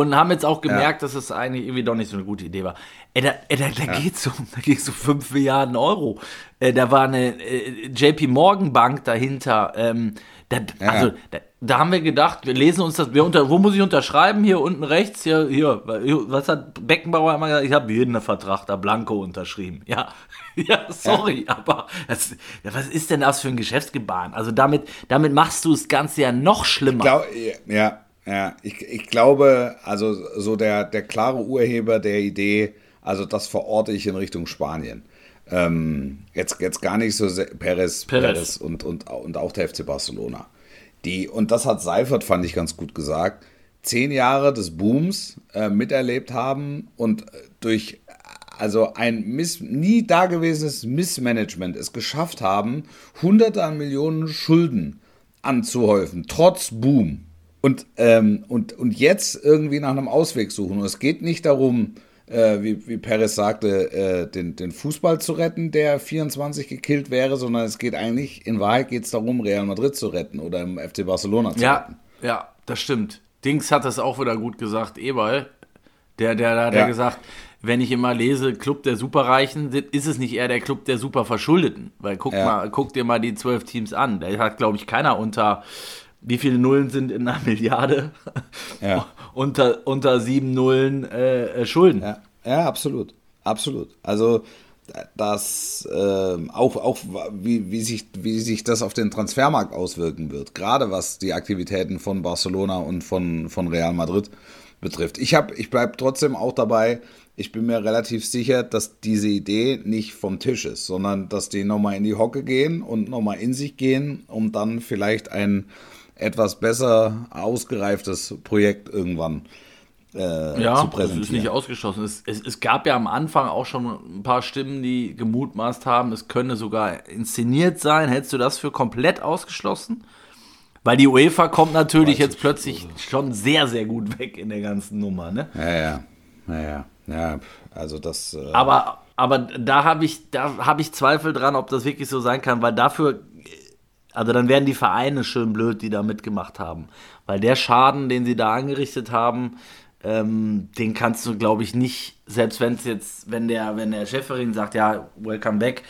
und haben jetzt auch gemerkt, dass es eigentlich irgendwie doch nicht so eine gute Idee war. Ey, da, ey, da, da geht's um, da geht's um 5 Milliarden Euro. Äh, da war eine äh, JP Morgan Bank dahinter. Ähm, da, Also, da, da haben wir gedacht, wir lesen uns das, wir unter, wo muss ich unterschreiben? Hier unten rechts, hier, hier, was hat Beckenbauer immer gesagt? Ich habe jeden Vertrag da blanko unterschrieben. Ja, ja, sorry, aber das, ja, was ist denn das für ein Geschäftsgebaren? Also damit, damit machst du das Ganze ja noch schlimmer. Glau- ja, ja, ich, ich glaube, also so der, der klare Urheber der Idee, also das verorte ich in Richtung Spanien. Ähm, jetzt, jetzt gar nicht so sehr, Perez, Perez. Perez, und, und, und auch der FC Barcelona. Die, und das hat Seifert, fand ich ganz gut gesagt, zehn Jahre des Booms äh, miterlebt haben und durch also ein Miss, nie dagewesenes Missmanagement es geschafft haben, hunderte an Millionen Schulden anzuhäufen, trotz Boom. Und, ähm, und, und jetzt irgendwie nach einem Ausweg suchen. Und es geht nicht darum, äh, wie, wie Perez sagte, äh, den, den Fußball zu retten, der 24 gekillt wäre, sondern es geht eigentlich, in Wahrheit geht es darum, Real Madrid zu retten oder im FC Barcelona zu Ja, retten. ja, das stimmt. Dings hat das auch wieder gut gesagt, Eberl. Der, der, der hat ja gesagt, wenn ich immer lese, Club der Superreichen, ist es nicht eher der Club der Superverschuldeten. Weil guck, Ja. mal, guck dir mal die zwölf Teams an. Da hat, glaube ich, keiner unter, wie viele Nullen sind in einer Milliarde? Ja. unter, unter sieben Nullen äh, äh, Schulden. Ja, ja absolut. Absolut. Also das ähm, auch, auch wie, wie, sich, wie sich das auf den Transfermarkt auswirken wird, gerade was die Aktivitäten von Barcelona und von, von Real Madrid betrifft. Ich, hab- ich bleibe trotzdem auch dabei, ich bin mir relativ sicher, dass diese Idee nicht vom Tisch ist, sondern dass die nochmal in die Hocke gehen und nochmal in sich gehen, um dann vielleicht ein etwas besser ausgereiftes Projekt irgendwann äh, Ja, zu präsentieren. ist nicht ausgeschlossen. Es, es, es gab ja am Anfang auch schon ein paar Stimmen, die gemutmaßt haben, es könne sogar inszeniert sein. Hältst du das für komplett ausgeschlossen? Weil die UEFA kommt natürlich jetzt plötzlich schon sehr, sehr gut weg in der ganzen Nummer. Ne? Ja, ja, ja, ja, ja. Also das. Äh, Aber, aber da habe ich, da hab ich Zweifel dran, ob das wirklich so sein kann, weil dafür, also dann wären die Vereine schön blöd, die da mitgemacht haben. Weil der Schaden, den sie da angerichtet haben, ähm, den kannst du, glaube ich, nicht, selbst wenn es jetzt, wenn der, wenn der Schäferin sagt, ja, welcome back,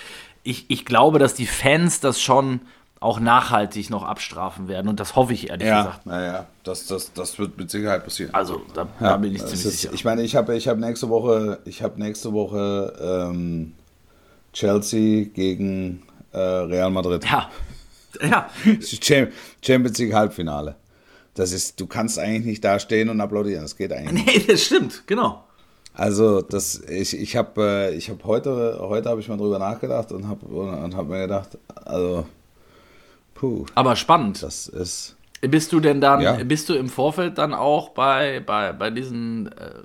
ich, ich glaube, dass die Fans das schon auch nachhaltig noch abstrafen werden und das hoffe ich ehrlich ja, gesagt. ja, ja. Das, das, das wird mit Sicherheit passieren. Also da, da ja, bin ich ziemlich ist, sicher. Ich meine, ich habe ich hab nächste Woche, ich habe nächste Woche ähm, Chelsea gegen äh, Real Madrid. ja, ja, Cham- Champions League Halbfinale. Das ist, du kannst eigentlich nicht da stehen und applaudieren. Das geht eigentlich. nicht. nee, das stimmt, genau. Also das, ich, ich habe äh, ich hab heute, heute habe ich mal drüber nachgedacht und habe und hab mir gedacht, also, puh, Aber spannend. das ist. Bist du denn dann, Ja. bist du im Vorfeld dann auch bei, bei, bei diesen äh,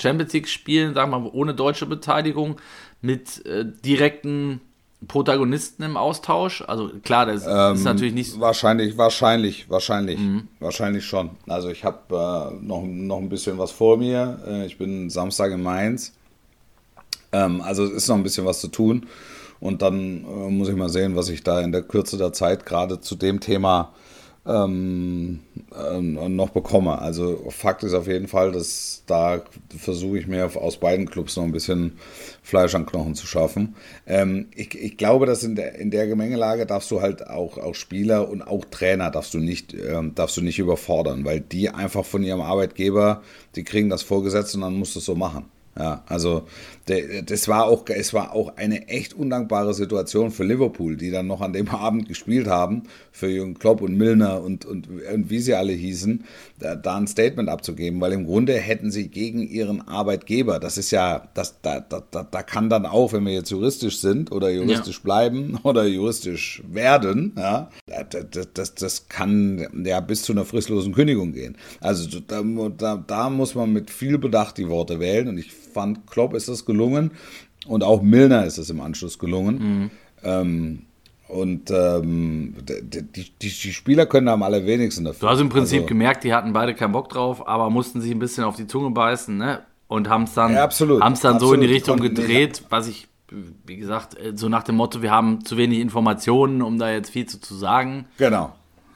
Champions League-Spielen, sagen wir mal, ohne deutsche Beteiligung, mit äh, direkten Protagonisten im Austausch? Also klar, das Ähm, ist natürlich nicht. Wahrscheinlich, wahrscheinlich, wahrscheinlich, Mhm. wahrscheinlich schon. Also ich habe äh, noch, noch ein bisschen was vor mir. Äh, ich bin Samstag in Mainz. Ähm, also es ist noch ein bisschen was zu tun. Und dann äh, muss ich mal sehen, was ich da in der Kürze der Zeit gerade zu dem Thema ähm, ähm, noch bekomme. Also Fakt ist auf jeden Fall, dass da versuche ich mir aus beiden Clubs noch ein bisschen Fleisch an Knochen zu schaffen. Ähm, ich, ich glaube, dass in der, in der Gemengelage darfst du halt auch, auch Spieler und auch Trainer darfst du nicht, ähm, darfst du nicht überfordern, weil die einfach von ihrem Arbeitgeber, die kriegen das vorgesetzt und dann musst du es so machen. Ja, also das war auch, es war auch eine echt undankbare Situation für Liverpool, die dann noch an dem Abend gespielt haben, für Jürgen Klopp und Milner und, und, und wie sie alle hießen, da, da, ein Statement abzugeben, weil im Grunde hätten sie gegen ihren Arbeitgeber, das ist ja, das, da, da, da kann dann auch, wenn wir jetzt juristisch sind oder juristisch ja. bleiben oder juristisch werden, ja, das, das, das kann ja bis zu einer fristlosen Kündigung gehen. Also da, da, da muss man mit viel Bedacht die Worte wählen und ich fand, Klopp ist das gelungen und auch Milner ist es im Anschluss gelungen. Mhm. Ähm, und ähm, die, die, die, Spieler können am allerwenigsten dafür. Du hast im Prinzip also, gemerkt, die hatten beide keinen Bock drauf, aber mussten sich ein bisschen auf die Zunge beißen, ne? Und haben es dann, ja, absolut, haben's dann absolut. so in die Richtung gedreht, was ich, wie gesagt, so nach dem Motto, wir haben zu wenig Informationen, um da jetzt viel zu, zu sagen. Genau,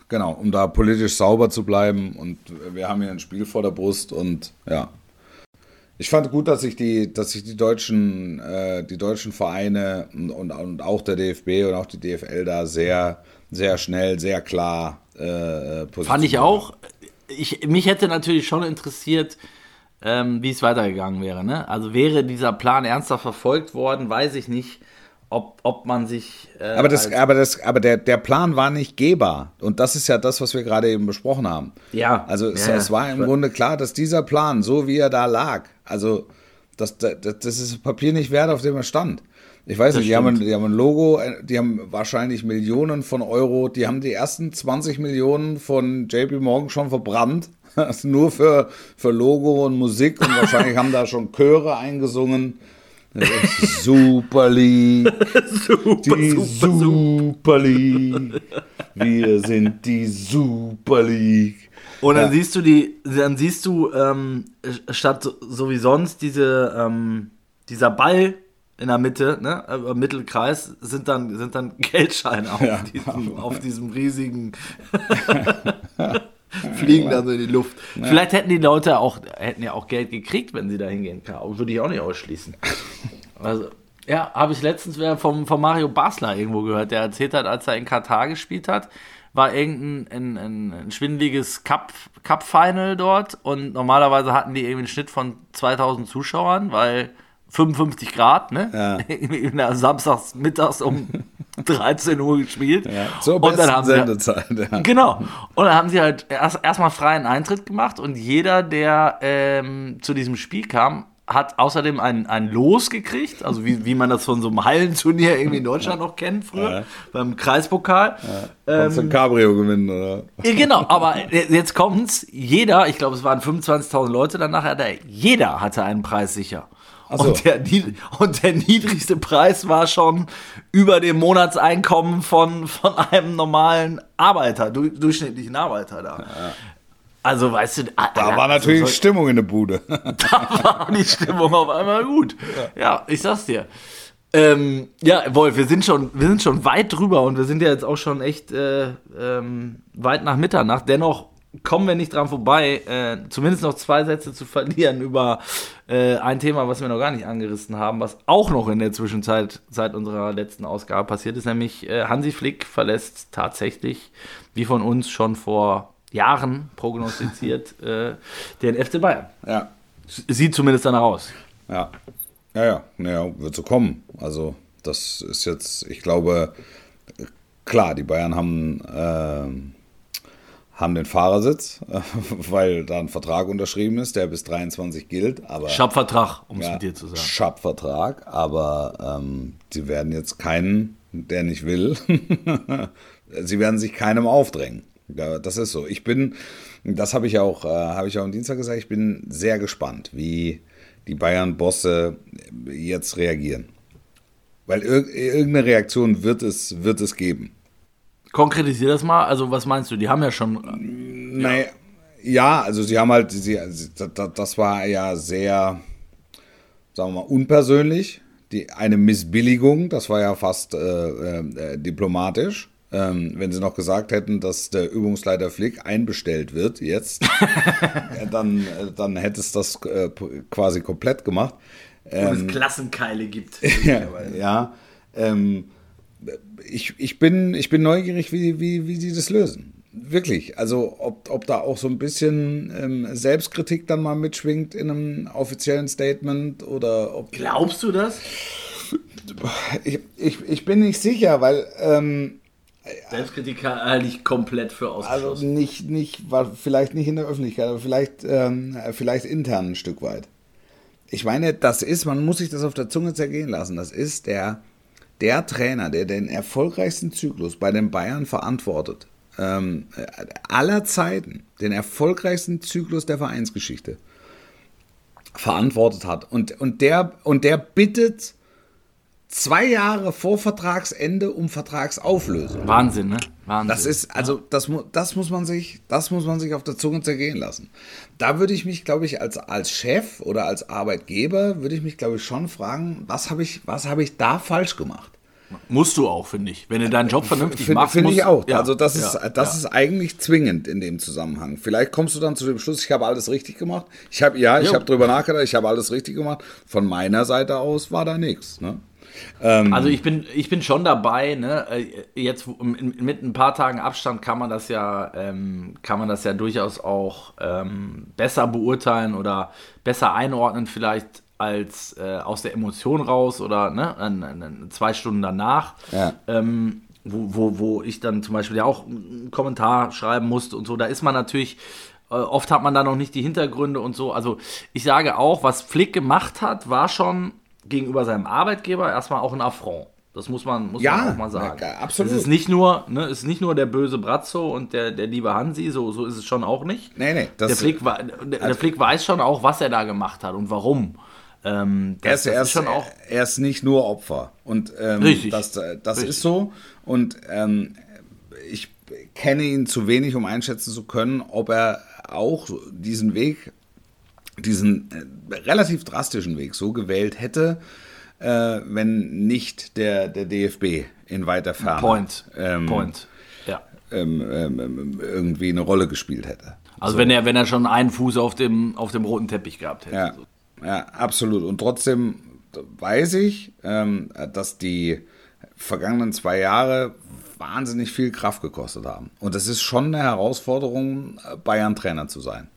genau, um da politisch sauber zu bleiben. Und wir haben hier ein Spiel vor der Brust und ja, ich fand gut, dass sich die, dass sich die deutschen, äh, die deutschen Vereine und, und, auch der DFB und auch die DFL da sehr, sehr schnell, sehr klar äh, Fand ich auch. Ich, mich hätte natürlich schon interessiert, ähm, wie es weitergegangen wäre. Ne? Also wäre dieser Plan ernsthaft verfolgt worden, weiß ich nicht ob, ob man sich. Äh, aber das, aber das, aber der, der Plan war nicht gehbar. Und das ist ja das, was wir gerade eben besprochen haben. Ja. Also es, ja, es war im Grunde klar, dass dieser Plan, so wie er da lag, also das, das, das ist Papier nicht wert, auf dem er stand. Ich weiß das nicht, die haben, die haben ein Logo, die haben wahrscheinlich Millionen von Euro, die haben die ersten 20 Millionen von JP Morgan schon verbrannt. nur für, für Logo und Musik und wahrscheinlich haben da schon Chöre eingesungen. Super League. super, die super, Super League. Wir sind die Super League. Und dann ja. siehst du die, dann siehst du ähm, statt so, so, wie sonst diese, ähm, dieser Ball in der Mitte, ne, im Mittelkreis, sind dann, sind dann Geldscheine auf, ja. diesem, auf diesem riesigen fliegen dann so in die Luft. Ja. Vielleicht hätten die Leute auch, hätten ja auch Geld gekriegt, wenn sie da hingehen. Würde ich auch nicht ausschließen. Also, ja, habe ich letztens vom, vom Mario Basler irgendwo gehört, der erzählt hat, als er in Katar gespielt hat, war irgendein ein, ein, ein schwindeliges Cup-Final Cup dort und normalerweise hatten die irgendwie einen Schnitt von 2000 Zuschauern, weil 55 Grad, ne? Ja. Samstags mittags um 13 Uhr gespielt. Ja, zur und dann haben sie Sendezeit, ja. Genau. Und dann haben sie halt erst erstmal freien Eintritt gemacht und jeder, der ähm, zu diesem Spiel kam, hat außerdem ein, ein Los gekriegt, also wie, wie man das von so einem Hallenturnier irgendwie in Deutschland noch kennt früher, ja. beim Kreispokal. Ja. Ähm, ein Cabrio gewinnen, oder? Ja, genau, aber jetzt kommt's, jeder, ich glaube es waren 25.000 Leute danach, jeder hatte einen Preis sicher. So. Und, der, und der niedrigste Preis war schon über dem Monatseinkommen von, von einem normalen Arbeiter, durchschnittlichen Arbeiter da. Also, weißt du, da ja, war natürlich also, Stimmung in der Bude. da war die Stimmung auf einmal gut. Ja, ja ich sag's dir. Ähm, ja, Wolf, wir sind schon, wir sind schon weit drüber und wir sind ja jetzt auch schon echt äh, ähm, weit nach Mitternacht. Dennoch kommen wir nicht dran vorbei, äh, zumindest noch zwei Sätze zu verlieren über äh, ein Thema, was wir noch gar nicht angerissen haben, was auch noch in der Zwischenzeit seit unserer letzten Ausgabe passiert ist, nämlich äh, Hansi Flick verlässt tatsächlich, wie von uns schon vor Jahren prognostiziert, äh, den FC Bayern. Ja. Sieht zumindest danach aus. Ja. Ja, ja, naja, wird so kommen. Also, das ist jetzt, ich glaube, klar, die Bayern haben äh, haben den Fahrersitz, weil da ein Vertrag unterschrieben ist, der bis 23 gilt. Aber Schappvertrag, um es ja, mit dir zu sagen. Schappvertrag, aber ähm, sie werden jetzt keinen, der nicht will, sie werden sich keinem aufdrängen. Ja, das ist so. Ich bin, das habe ich auch, äh, habe ich auch am Dienstag gesagt, ich bin sehr gespannt, wie die Bayern-Bosse jetzt reagieren. Weil ir irgendeine Reaktion wird es, wird es geben. Konkretisier das mal. Also, was meinst du? Die haben ja schon. Äh, naja, ja, also sie haben halt, sie, das war ja sehr, sagen wir mal, unpersönlich. Die, eine Missbilligung, das war ja fast äh, äh, diplomatisch. Ähm, wenn sie noch gesagt hätten, dass der Übungsleiter Flick einbestellt wird jetzt, dann, äh, dann hätte es das äh, quasi komplett gemacht. Ähm, Und es Klassenkeile gibt. ja, ja ähm, ich, ich, bin, ich bin neugierig, wie, wie, wie sie das lösen. wirklich. Also ob, ob da auch so ein bisschen ähm, Selbstkritik dann mal mitschwingt in einem offiziellen Statement oder ob. Glaubst du das? Ich, ich, ich bin nicht sicher, weil. Selbstkritik halte ich komplett für ausgeschlossen. Also nicht, nicht, vielleicht nicht in der Öffentlichkeit, aber vielleicht, ähm, vielleicht intern ein Stück weit. Ich meine, das ist, man muss sich das auf der Zunge zergehen lassen. Das ist der, der Trainer, der den erfolgreichsten Zyklus bei den Bayern verantwortet. Ähm, aller Zeiten, den erfolgreichsten Zyklus der Vereinsgeschichte verantwortet hat. Und, und, der, und der bittet zwei Jahre vor Vertragsende um Vertragsauflösung. Wahnsinn, ne? Wahnsinn. Das ist, also, das, das, muss man sich, das muss man sich auf der Zunge zergehen lassen. Da würde ich mich, glaube ich, als, als Chef oder als Arbeitgeber, würde ich mich, glaube ich, schon fragen, was habe ich, was habe ich da falsch gemacht? Musst du auch, finde ich. Wenn du deinen Job vernünftig Find, machst. Finde ich auch. Ja, also das, ist, ja, das ja. ist eigentlich zwingend in dem Zusammenhang. Vielleicht kommst du dann zu dem Schluss, ich habe alles richtig gemacht. Ich habe, ja, ich habe drüber nachgedacht, ich habe alles richtig gemacht. Von meiner Seite aus war da nichts. Ne? Also ich bin, ich bin schon dabei, ne? Äh, Jetzt mit ein paar Tagen Abstand kann man das ja, ähm, kann man das ja durchaus auch ähm, besser beurteilen oder besser einordnen, vielleicht als äh, aus der Emotion raus oder ne, zwei Stunden danach. Ja. Ähm, wo, wo, wo ich dann zum Beispiel ja auch einen Kommentar schreiben musste und so, da ist man natürlich, äh, oft hat man da noch nicht die Hintergründe und so. Also ich sage auch, was Flick gemacht hat, war schon gegenüber seinem Arbeitgeber erstmal auch ein Affront. Das muss man, muss Ja, man auch mal sagen. ja, absolut. Es ist nicht nur, ne, es ist nicht nur der böse Brazzo und der, der liebe Hansi, so, so ist es schon auch nicht. Nee, nee. Der, Flick, wa- der, der Flick weiß schon auch, was er da gemacht hat und warum. Ähm, er das, ist, das er, ist er ist nicht nur Opfer. Und ähm, Richtig. das, äh, das Richtig. ist so. Und ähm, ich kenne ihn zu wenig, um einschätzen zu können, ob er auch diesen Weg, diesen äh, relativ drastischen Weg so gewählt hätte, äh, wenn nicht der, der DFB in weiter Ferne Point. ähm, Point. Ja. ähm, ähm, ähm, irgendwie eine Rolle gespielt hätte. Also wenn er, wenn er schon einen Fuß auf dem, auf dem roten Teppich gehabt hätte. Ja, So. ja, absolut. Und trotzdem weiß ich, ähm, dass die vergangenen zwei Jahre wahnsinnig viel Kraft gekostet haben. Und es ist schon eine Herausforderung, Bayern-Trainer zu sein.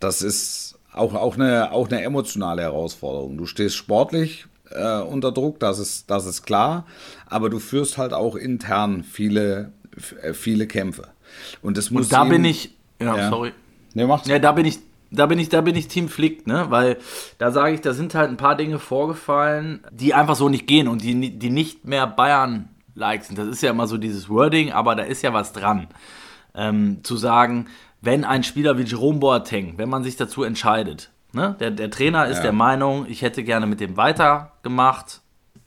Das ist auch, auch, eine, auch eine emotionale Herausforderung. Du stehst sportlich äh, unter Druck, das ist, das ist klar, aber du führst halt auch intern viele, äh, viele Kämpfe. Und das muss Und da ihm- bin ich, ja, Ja. sorry. Nee, mach's. Ja, da bin ich, da bin ich, da bin ich Team Flick, ne? Weil da sage ich, da sind halt ein paar Dinge vorgefallen, die einfach so nicht gehen und die, die nicht mehr Bayern-like sind. Das ist ja immer so dieses Wording, aber da ist ja was dran. Ähm, zu sagen, wenn ein Spieler wie Jerome Boateng, wenn man sich dazu entscheidet, ne? der, der Trainer ist Ja. der Meinung, ich hätte gerne mit dem weitergemacht,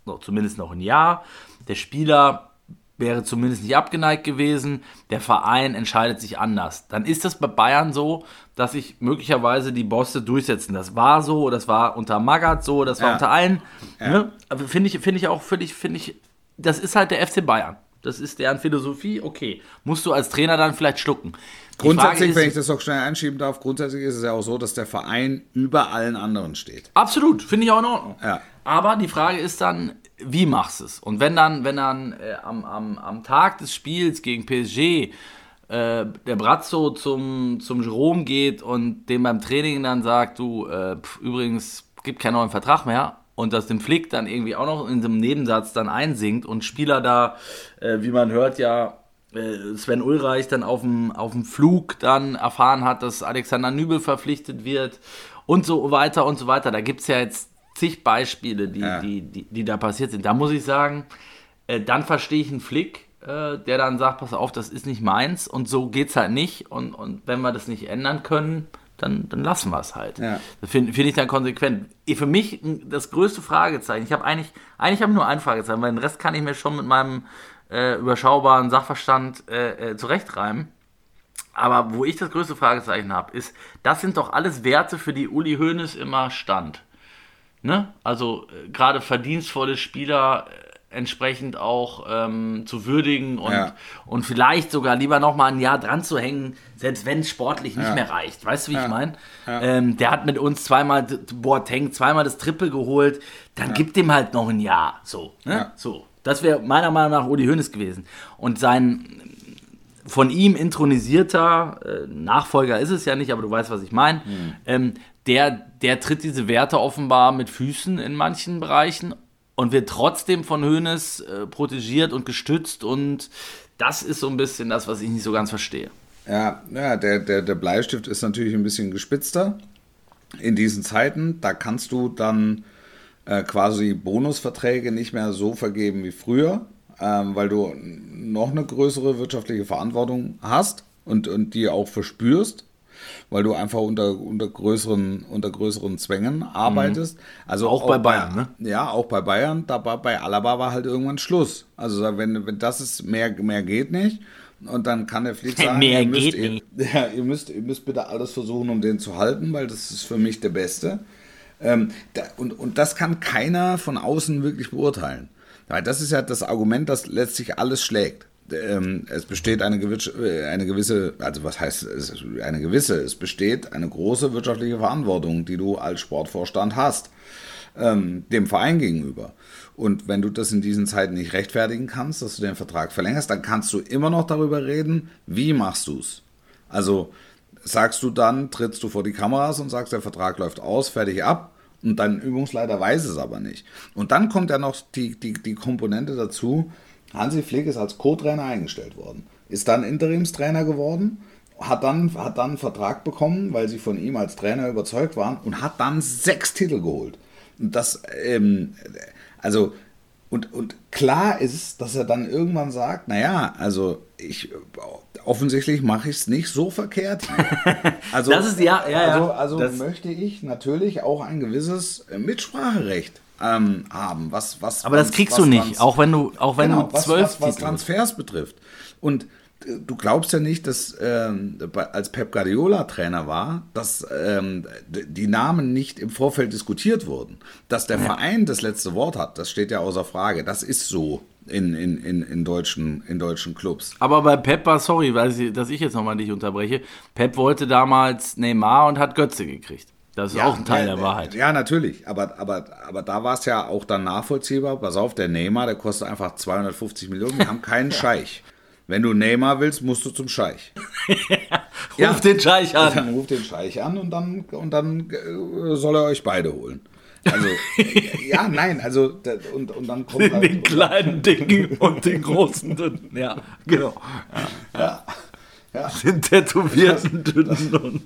noch, zumindest noch ein Jahr. Der Spieler wäre zumindest nicht abgeneigt gewesen. Der Verein entscheidet sich anders. Dann ist das bei Bayern so, dass sich möglicherweise die Bosse durchsetzen. Das war so, das war unter Magath so, das war Ja. unter allen. Ne? Aber finde ich, finde ich auch völlig, finde ich, das ist halt der FC Bayern. Das ist deren Philosophie. Okay, musst du als Trainer dann vielleicht schlucken. Grundsätzlich, ist- wenn ich das noch schnell einschieben darf, grundsätzlich ist es ja auch so, dass der Verein über allen anderen steht. Absolut, finde ich auch in Ordnung. Ja. Aber die Frage ist dann, wie machst du es? Und wenn dann, wenn dann äh, am, am, am Tag des Spiels gegen PSG äh, der Brazzo zum, zum Jerome geht und dem beim Training dann sagt, du, äh, pf, übrigens, gibt keinen neuen Vertrag mehr und das dem Flick dann irgendwie auch noch in so einem Nebensatz dann einsingt und Spieler da, äh, wie man hört, ja, Sven Ulreich dann auf dem, auf dem Flug dann erfahren hat, dass Alexander Nübel verpflichtet wird und so weiter und so weiter. Da gibt es ja jetzt zig Beispiele, die, Ja. die, die, die da passiert sind. Da muss ich sagen, äh, dann verstehe ich einen Flick, äh, der dann sagt, pass auf, das ist nicht meins und so geht's halt nicht und, und wenn wir das nicht ändern können, dann, dann lassen wir es halt. Ja. Das finde find ich dann konsequent. Für mich das größte Fragezeichen, ich habe eigentlich, eigentlich habe nur ein Fragezeichen, weil den Rest kann ich mir schon mit meinem äh, überschaubaren Sachverstand äh, äh, zurechtreimen. Aber wo ich das größte Fragezeichen habe, ist, das sind doch alles Werte, für die Uli Hoeneß immer stand. Ne? Also äh, gerade verdienstvolle Spieler äh, entsprechend auch ähm, zu würdigen und, Ja. und vielleicht sogar lieber noch mal ein Jahr dran zu hängen, selbst wenn es sportlich nicht Ja. mehr reicht. Weißt du, wie Ja. ich meine? Ähm, der hat mit uns zweimal Boateng zweimal das Triple geholt, dann gibt dem halt noch ein Jahr. So, ne? Ja. so. Das wäre meiner Meinung nach Uli Hoeneß gewesen. Und sein von ihm intronisierter äh, Nachfolger ist es ja nicht, aber du weißt, was ich meine. Mhm. Ähm, der, der tritt diese Werte offenbar mit Füßen in manchen Bereichen und wird trotzdem von Hoeneß äh, protegiert und gestützt und das ist so ein bisschen das, was ich nicht so ganz verstehe. Ja, ja der, der, der Bleistift ist natürlich ein bisschen gespitzter in diesen Zeiten. Da kannst du dann äh, quasi Bonusverträge nicht mehr so vergeben wie früher, ähm, weil du noch eine größere wirtschaftliche Verantwortung hast und, und die auch verspürst weil du einfach unter, unter, größeren, unter größeren Zwängen arbeitest. Mhm. Also auch, auch, bei Bayern, ne? Ja, auch bei Bayern. Da bei Alaba war halt irgendwann Schluss. Also wenn, wenn das ist, mehr, mehr geht nicht. Und dann kann der Flick sagen, mehr ihr, müsst, ihr, ja, ihr, müsst, ihr müsst bitte alles versuchen, um den zu halten, weil das ist für mich der Beste. Ähm, da, und, und das kann keiner von außen wirklich beurteilen. Weil das ist ja das Argument, das letztlich alles schlägt. Ähm, es besteht eine gewisse, äh, eine gewisse, also was heißt eine gewisse, es besteht eine große wirtschaftliche Verantwortung, die du als Sportvorstand hast, ähm, dem Verein gegenüber. Und wenn du das in diesen Zeiten nicht rechtfertigen kannst, dass du den Vertrag verlängerst, dann kannst du immer noch darüber reden, wie machst du es. Also sagst du dann, trittst du vor die Kameras und sagst, der Vertrag läuft aus, fertig ab. Und dein Übungsleiter weiß es aber nicht. Und dann kommt ja noch die, die, die Komponente dazu, Hansi Flick ist als Co-Trainer eingestellt worden, ist dann Interimstrainer geworden, hat dann, hat dann einen Vertrag bekommen, weil sie von ihm als Trainer überzeugt waren und hat dann sechs Titel geholt. Und das, ähm, also, und, und klar ist, dass er dann irgendwann sagt, naja, also ich offensichtlich mache ich es nicht so verkehrt. Also, das ist ja, ja, ja. Also, also möchte ich natürlich auch ein gewisses Mitspracherecht ähm, haben. Was, was, Aber das kriegst du nicht, auch wenn du, auch wenn genau, du zwölf was, was, was Transfers betrifft. Und äh, du glaubst ja nicht, dass ähm, als Pep Guardiola Trainer war, dass ähm, die Namen nicht im Vorfeld diskutiert wurden. Dass der ja. Verein das letzte Wort hat, das steht ja außer Frage. Das ist so in, in, in, in, deutschen, in deutschen Clubs. Aber bei Pep war, sorry, weil ich, dass ich jetzt nochmal dich unterbreche, Pep wollte damals Neymar und hat Götze gekriegt. Das ist ja, auch ein Teil ja, der Wahrheit. Ja, natürlich. Aber, aber, aber da war es ja auch dann nachvollziehbar. Pass auf, der Neymar, der kostet einfach 250 Millionen. Wir haben keinen Scheich. Wenn du Neymar willst, musst du zum Scheich. ruf ja, den Scheich an. Dann ruf den Scheich an und dann, und dann äh, soll er euch beide holen. Also, ja, nein, also, und, und dann kommt halt, Den kleinen, dicken und den großen, dünnen. Ja, genau. Ja. ja. Ja. Den tätowierten Dünnen. Und,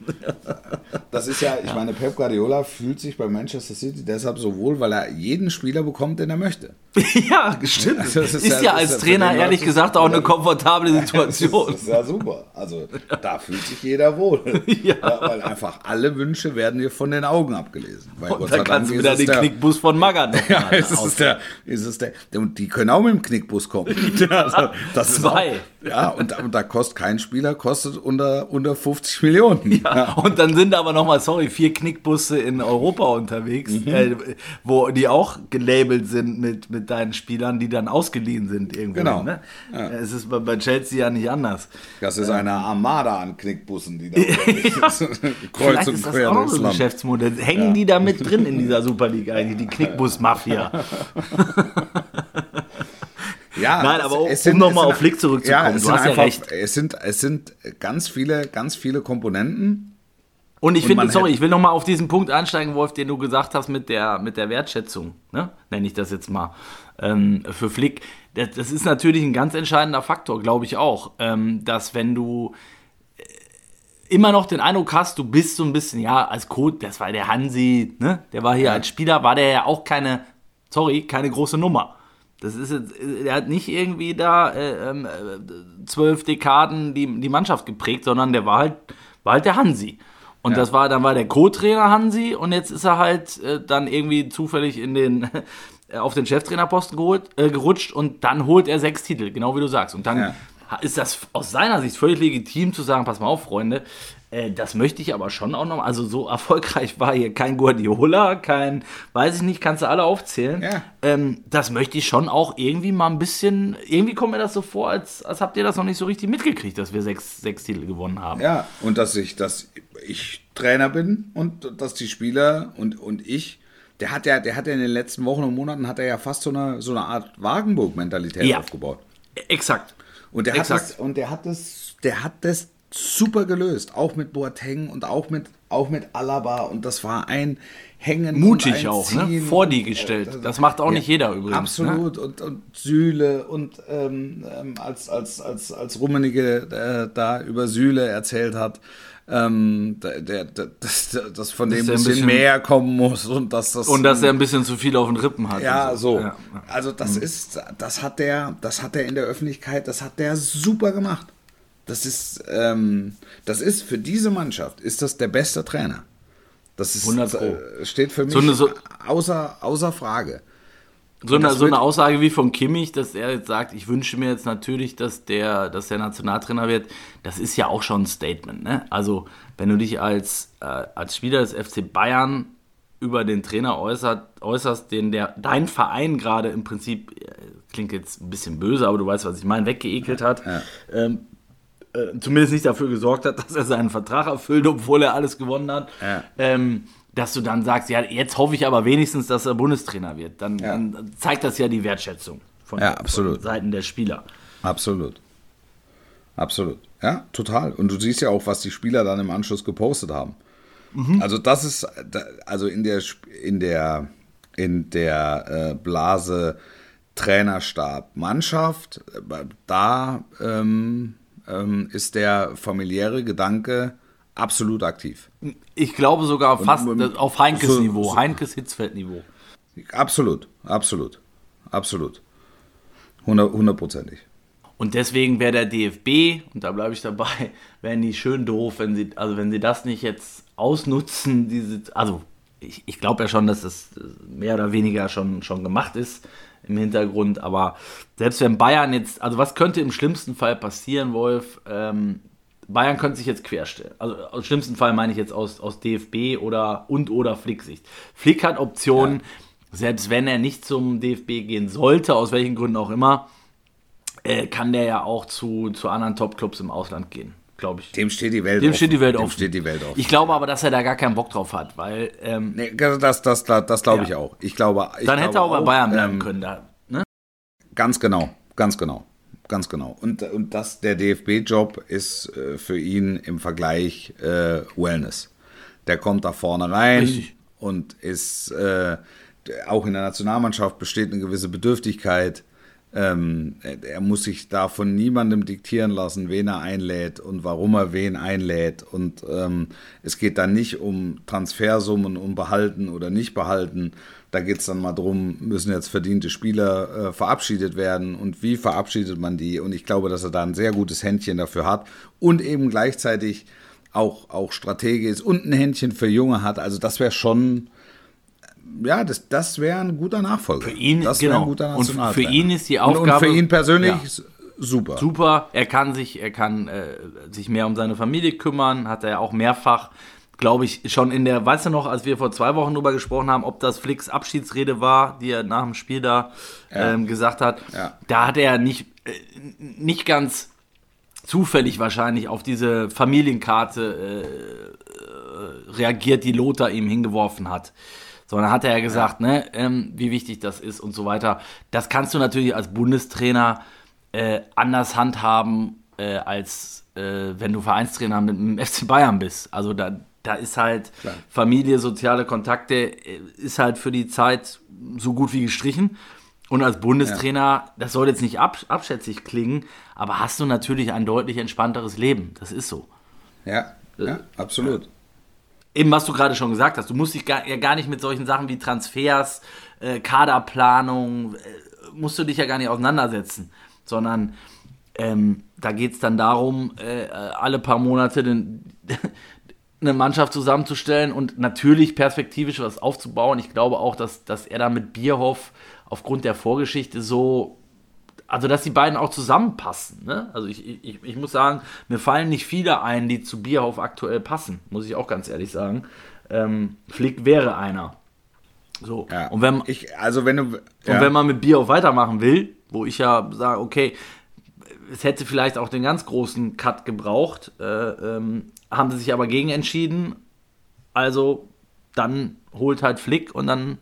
Das ist ja, ich meine, Pep Guardiola fühlt sich bei Manchester City deshalb so wohl, weil er jeden Spieler bekommt, den er möchte. ja, stimmt. Also ist, ist, ja, ja als ist Trainer ehrlich gesagt auch eine komfortable Situation. das ist ja super. Also da fühlt sich jeder wohl. ja. Weil einfach alle Wünsche werden dir von den Augen abgelesen. Weil und dann kannst du wieder den der, Knickbus von Maga noch ja, ist es der, ist es der, Und die können auch mit dem Knickbus kommen. also, das Zwei. Ist auch, ja, und, und da kostet kein Spieler kostet unter, unter 50 Millionen. Ja, ja. Und dann sind aber nochmal, sorry, vier Knickbusse in Europa unterwegs, mhm. äh, wo die auch gelabelt sind mit, mit deinen Spielern, die dann ausgeliehen sind irgendwo. Genau. Ne? Ja. Es ist bei, bei, Chelsea ja nicht anders. Das ist eine Armada an Knickbussen, die da kreuz und quer auch so ein Geschäftsmodell. Hängen die da mit drin in dieser Super League eigentlich, die Knickbus-Mafia? Ja, Nein, aber es, um nochmal auf Flick zurückzukommen, ja, du hast einfach, ja recht. Es sind, es sind ganz viele, ganz viele Komponenten. Und ich finde, sorry, ich will nochmal auf diesen Punkt einsteigen, Wolf, den du gesagt hast mit der, mit der Wertschätzung, ne? nenne ich das jetzt mal, ähm, für Flick. Das, das, ist natürlich ein ganz entscheidender Faktor, glaube ich auch, ähm, dass wenn du äh, immer noch den Eindruck hast, du bist so ein bisschen, ja, als Code, das war der Hansi, ne? der war hier als Spieler, war der ja auch keine, sorry, keine große Nummer. Das ist jetzt, er hat nicht irgendwie da äh, ähm, äh, zwölf Dekaden die, die Mannschaft geprägt, sondern der war halt, war halt der Hansi. Und ja. das war, dann war der Co-Trainer Hansi und jetzt ist er halt äh, dann irgendwie zufällig in den, auf den Cheftrainerposten geholt, äh, gerutscht und dann holt er sechs Titel, genau wie du sagst. Und dann ja. ist das aus seiner Sicht völlig legitim zu sagen, pass mal auf, Freunde, äh, das möchte ich aber schon auch noch. Also so erfolgreich war hier kein Guardiola, kein, weiß ich nicht, kannst du alle aufzählen. Ja. Ähm, das möchte ich schon auch irgendwie mal ein bisschen, irgendwie kommt mir das so vor, als, als habt ihr das noch nicht so richtig mitgekriegt, dass wir sechs, sechs Titel gewonnen haben. Ja, und dass ich, dass ich Trainer bin und dass die Spieler und, und ich der hat ja, der hat ja in den letzten Wochen und Monaten hat er ja fast so eine, so eine Art Wagenburg-Mentalität ja. aufgebaut. Exakt. Und der hat Exakt. das, und der hat das, der hat das super gelöst, auch mit Boateng und auch mit auch mit Alaba und das war ein Hängen Mutig und ein auch, ne? Ziehen Vor die gestellt. Das macht auch nicht jeder übrigens, ne? Absolut und, und Süle und ähm, ähm, als als als als Rummenigge äh, da über Süle erzählt hat. Ähm, der, der, der, das, das von dem ein bisschen, bisschen- mehr kommen muss und dass das Und dass er ein bisschen zu viel auf den Rippen hat. ja, und so. Ja. Also das ist, das hat der, das hat der in der Öffentlichkeit, das hat der super gemacht. Das ist, ähm, das ist für diese Mannschaft ist das der beste Trainer. Das ist, 100 Pro. äh, steht für mich So eine- so- außer, außer Frage. So eine, so eine Aussage wie von Kimmich, dass er jetzt sagt, ich wünsche mir jetzt natürlich, dass der, dass der Nationaltrainer wird, das ist ja auch schon ein Statement. Ne? Also, wenn du dich als, äh, als Spieler des FC Bayern über den Trainer äußert, äußerst, den der dein Verein gerade im Prinzip, äh, klingt jetzt ein bisschen böse, aber du weißt, was ich meine, weggeekelt hat, ähm, äh, zumindest nicht dafür gesorgt hat, dass er seinen Vertrag erfüllt, obwohl er alles gewonnen hat, Ja. ähm, dass du dann sagst, ja, jetzt hoffe ich aber wenigstens, dass er Bundestrainer wird. Dann, Ja. dann zeigt das ja die Wertschätzung von, Ja, von Seiten der Spieler. Absolut. Absolut. Ja, total. Und du siehst ja auch, was die Spieler dann im Anschluss gepostet haben. Also das ist, also in der, in der, in der äh, Blase Trainerstab Mannschaft, äh, da ähm, ähm, ist der familiäre Gedanke absolut aktiv. Ich glaube sogar fast und- auf Heinkes so- Niveau, so- Heinkes Hitzfeld-Niveau. Absolut, absolut, absolut. Hundert- Hundertprozentig. Und deswegen wäre der DFB, und da bleibe ich dabei, wären die schön doof, wenn sie, also wenn sie das nicht jetzt ausnutzen, diese, also ich, ich glaube ja schon, dass das mehr oder weniger schon, schon gemacht ist im Hintergrund, aber selbst wenn Bayern jetzt, also was könnte im schlimmsten Fall passieren, Wolf? Ähm, Bayern könnte sich jetzt querstellen. Also im schlimmsten Fall meine ich jetzt aus, aus DFB oder und oder Flick-Sicht. Flick hat Optionen, selbst wenn er nicht zum DFB gehen sollte, aus welchen Gründen auch immer, äh, kann der ja auch zu, zu anderen Top-Clubs im Ausland gehen, glaube ich. Dem steht die Welt Dem offen. steht die Welt Dem offen. steht die Welt offen. Ich glaube aber, dass er da gar keinen Bock drauf hat, weil ähm, Nee, das, das, das, das glaube Ja. ich auch. Ich glaube, ich dann glaube hätte er auch bei Bayern bleiben ähm, können. Da, ne? Ganz genau, ganz genau, ganz genau. Und, und das, der DFB-Job ist äh, für ihn im Vergleich äh, Wellness. Der kommt da vorne rein Richtig. und ist äh, auch in der Nationalmannschaft besteht eine gewisse Bedürftigkeit. Ähm, er, muss sich da von niemandem diktieren lassen, wen er einlädt und warum er wen einlädt. Und ähm, es geht dann nicht um Transfersummen, um behalten oder nicht behalten. Da geht es dann mal drum, müssen jetzt verdiente Spieler äh, verabschiedet werden und wie verabschiedet man die? Und ich glaube, dass er da ein sehr gutes Händchen dafür hat und eben gleichzeitig auch, auch Stratege ist und ein Händchen für Junge hat. Also das wäre schon, ja, das, das wäre ein guter Nachfolger. Für ihn, das genau. ein guter Und für ihn ist die Und- Aufgabe- Und für ihn persönlich Ja. super. Super, er kann sich, er kann äh, sich mehr um seine Familie kümmern, hat er ja auch mehrfach, glaube ich, schon in der, weißt du noch, als wir vor zwei Wochen drüber gesprochen haben, ob das Flicks Abschiedsrede war, die er nach dem Spiel da ähm, gesagt hat, Ja. da hat er nicht, äh, nicht ganz zufällig wahrscheinlich auf diese Familienkarte äh, reagiert, die Lothar ihm hingeworfen hat. Sondern hat er ja gesagt, ne, ähm, wie wichtig das ist und so weiter. Das kannst du natürlich als Bundestrainer äh, anders handhaben, äh, als äh, wenn du Vereinstrainer mit dem FC Bayern bist. Also da, da ist halt Klar. Familie, soziale Kontakte, äh, ist halt für die Zeit so gut wie gestrichen. Und als Bundestrainer, das soll jetzt nicht ab, abschätzig klingen, aber hast du natürlich ein deutlich entspannteres Leben. Das ist so. Ja, ja, absolut. Eben, was du gerade schon gesagt hast, du musst dich gar, ja gar nicht mit solchen Sachen wie Transfers, äh, Kaderplanung, äh, musst du dich ja gar nicht auseinandersetzen, sondern ähm, da geht es dann darum, äh, alle paar Monate den, eine Mannschaft zusammenzustellen und natürlich perspektivisch was aufzubauen. Ich glaube auch, dass, dass er da mit Bierhoff aufgrund der Vorgeschichte so also dass die beiden auch zusammenpassen. Ne? Also ich, ich, ich muss sagen, mir fallen nicht viele ein, die zu Bierhoff aktuell passen, muss ich auch ganz ehrlich sagen. Ähm, Flick wäre einer. So. Ja. Und, wenn, ich, also wenn du, und ja, wenn man mit Bierhoff weitermachen will, wo ich ja sage, okay, es hätte vielleicht auch den ganz großen Cut gebraucht, äh, ähm, haben sie sich aber gegen entschieden. Also dann holt halt Flick und dann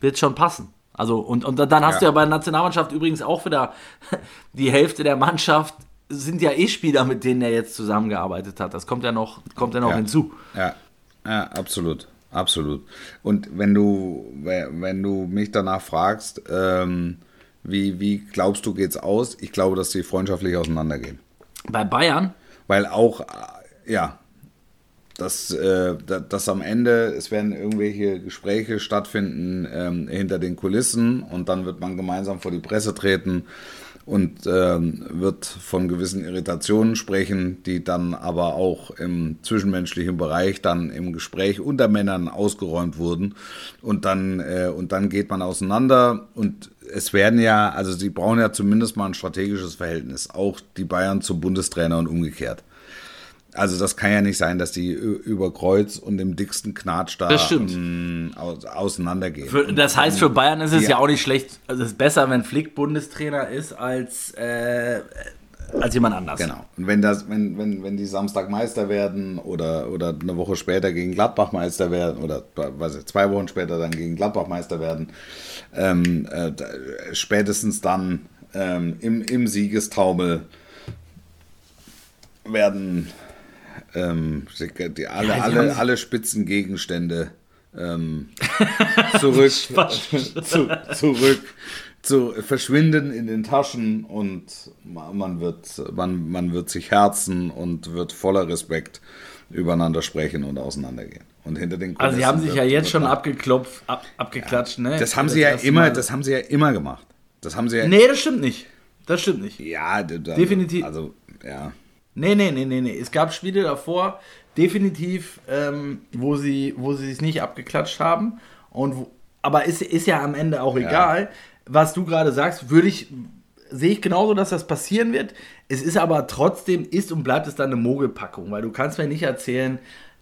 wird es schon passen. Also, und, und dann hast Ja. du ja bei der Nationalmannschaft übrigens auch wieder die Hälfte der Mannschaft sind ja eh Spieler, mit denen er jetzt zusammengearbeitet hat. Das kommt ja noch, kommt ja noch Ja. hinzu. Ja, ja, absolut. Absolut. Und wenn du, we- wenn du mich danach fragst, ähm, wie, wie glaubst du, geht's aus? Ich glaube, dass die freundschaftlich auseinandergehen. Bei Bayern, Weil auch, äh, ja, dass, äh, da- dass am Ende, es werden irgendwelche Gespräche stattfinden ähm, hinter den Kulissen und dann wird man gemeinsam vor die Presse treten und ähm, wird von gewissen Irritationen sprechen, die dann aber auch im zwischenmenschlichen Bereich dann im Gespräch unter Männern ausgeräumt wurden und dann äh, und dann geht man auseinander und es werden ja, also sie brauchen ja zumindest mal ein strategisches Verhältnis, auch die Bayern zum Bundestrainer und umgekehrt. Also das kann ja nicht sein, dass die über Kreuz und im dicksten Knatsch da aus, auseinandergehen. das heißt für Bayern ist es ja, Ja. auch nicht schlecht. Also es ist besser, wenn Flick Bundestrainer ist, als, äh, als jemand anders. Genau. Und wenn das, wenn, wenn, wenn die Samstag Meister werden oder, oder eine Woche später gegen Gladbach Meister werden oder weiß ich, zwei Wochen später dann gegen Gladbach Meister werden, ähm, äh, spätestens dann ähm, im, im Siegestaumel werden ähm, die, alle, Ja, alle, sich- alle Spitzengegenstände ähm, zurück, zu, zurück zu verschwinden in den Taschen und ma- man wird, man, man wird sich herzen und wird voller Respekt übereinander sprechen und auseinandergehen. Und hinter den Also sie haben sich ja jetzt schon abgeklopft, ab, abgeklatscht, ne? Das haben sie ja immer, Mal. das haben sie ja immer gemacht. Das haben sie ja. Nee, das stimmt nicht. Das stimmt nicht. Ja, d- d- Definitiv. Also, ja. Nee, nee, nee, nee, nee. Es gab Spiele davor, definitiv, ähm, wo sie wo sie es nicht abgeklatscht haben. Und wo, aber ist, ist ja am Ende auch egal. Was du gerade sagst, würde ich, sehe ich genauso, dass das passieren wird. Es ist aber trotzdem, ist und bleibt es dann eine Mogelpackung, weil du kannst mir nicht erzählen,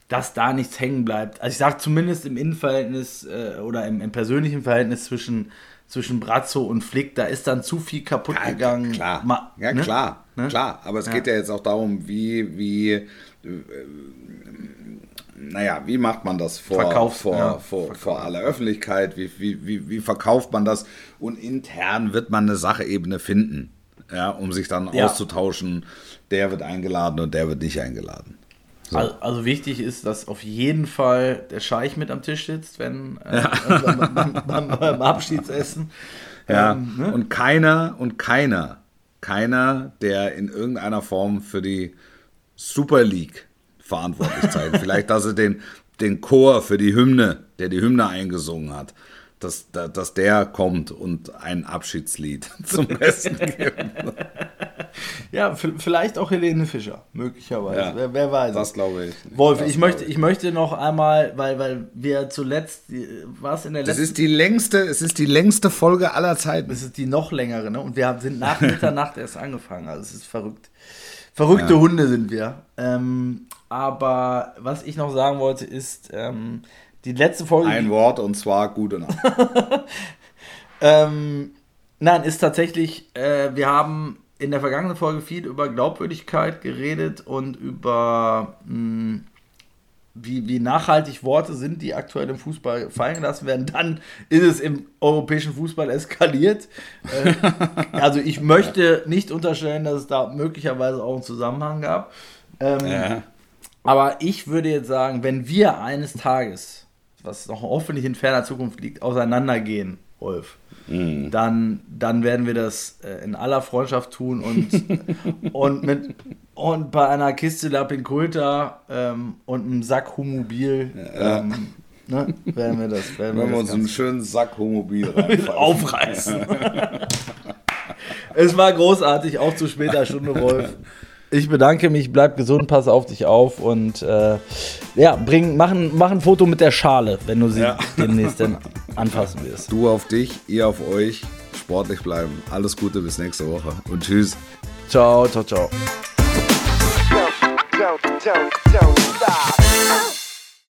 dass da nichts hängen bleibt. Also ich sage zumindest im Innenverhältnis äh, oder im, im persönlichen Verhältnis zwischen, zwischen Brazzo und Flick, da ist dann zu viel kaputt gegangen. Klar. Ma- ja, ne? klar. Ne? Klar. Aber es Ja. geht ja jetzt auch darum, wie, wie, äh, naja, wie macht man das vor, Verkaufs- vor, ja, vor, vor aller Öffentlichkeit? Wie, wie, wie, wie verkauft man das? Und intern wird man eine Sachebene finden, ja, um sich dann Ja. auszutauschen. Der wird eingeladen und der wird nicht eingeladen. So. Also, also wichtig ist, dass auf jeden Fall der Scheich mit am Tisch sitzt, wenn äh, beim, beim, beim, beim Abschiedsessen. Ja, Ähm, ne? und keiner und keiner, keiner, der in irgendeiner Form für die Super League verantwortlich sein. Vielleicht, dass er den, den Chor für die Hymne, der die Hymne eingesungen hat, dass, da- dass der kommt und ein Abschiedslied zum Besten gibt. Ja, vielleicht auch Helene Fischer, möglicherweise. Ja, wer, wer weiß. Das es. glaube ich. Wolf, Das ich möchte, ich möchte noch einmal, weil, weil wir zuletzt, war es in der Das letzten, ist die längste, es ist die längste Folge aller Zeiten. das ist die noch längere, ne? Und wir haben, sind nach Mitternacht erst angefangen, also es ist verrückt. Verrückte Hunde sind wir. Ähm, aber was ich noch sagen wollte, ist, ähm, die letzte Folge. Ein Wort und zwar gute Nacht. Ähm, nein, ist tatsächlich, äh, wir haben in der vergangenen Folge viel über Glaubwürdigkeit geredet und über mh, wie, wie nachhaltig Worte sind, die aktuell im Fußball fallen gelassen werden. Dann ist es im europäischen Fußball eskaliert. Äh, also ich möchte nicht unterstellen, dass es da möglicherweise auch einen Zusammenhang gab. Ähm, Ja. aber ich würde jetzt sagen, wenn wir eines Tages, was noch hoffentlich in ferner Zukunft liegt, auseinandergehen, Wolf, dann, dann werden wir das äh, in aller Freundschaft tun und, und, mit, und bei einer Kiste Lapinkulta ähm, und einem Sack Humobil ähm, ne, werden wir das, werden Wenn wir wir uns einen schönen Sack Homobil reinpfeifen. aufreißen. es war großartig, auch zu später Stunde, Wolf. Ich bedanke mich, bleib gesund, pass auf dich auf und äh, ja, bring, mach, ein, mach ein Foto mit der Schale, wenn du sie Ja. demnächst dann anfassen wirst. Du auf dich, ihr auf euch. Sportlich bleiben. Alles Gute, bis nächste Woche. Und tschüss. Ciao, ciao, ciao. don't, don't, don't stop.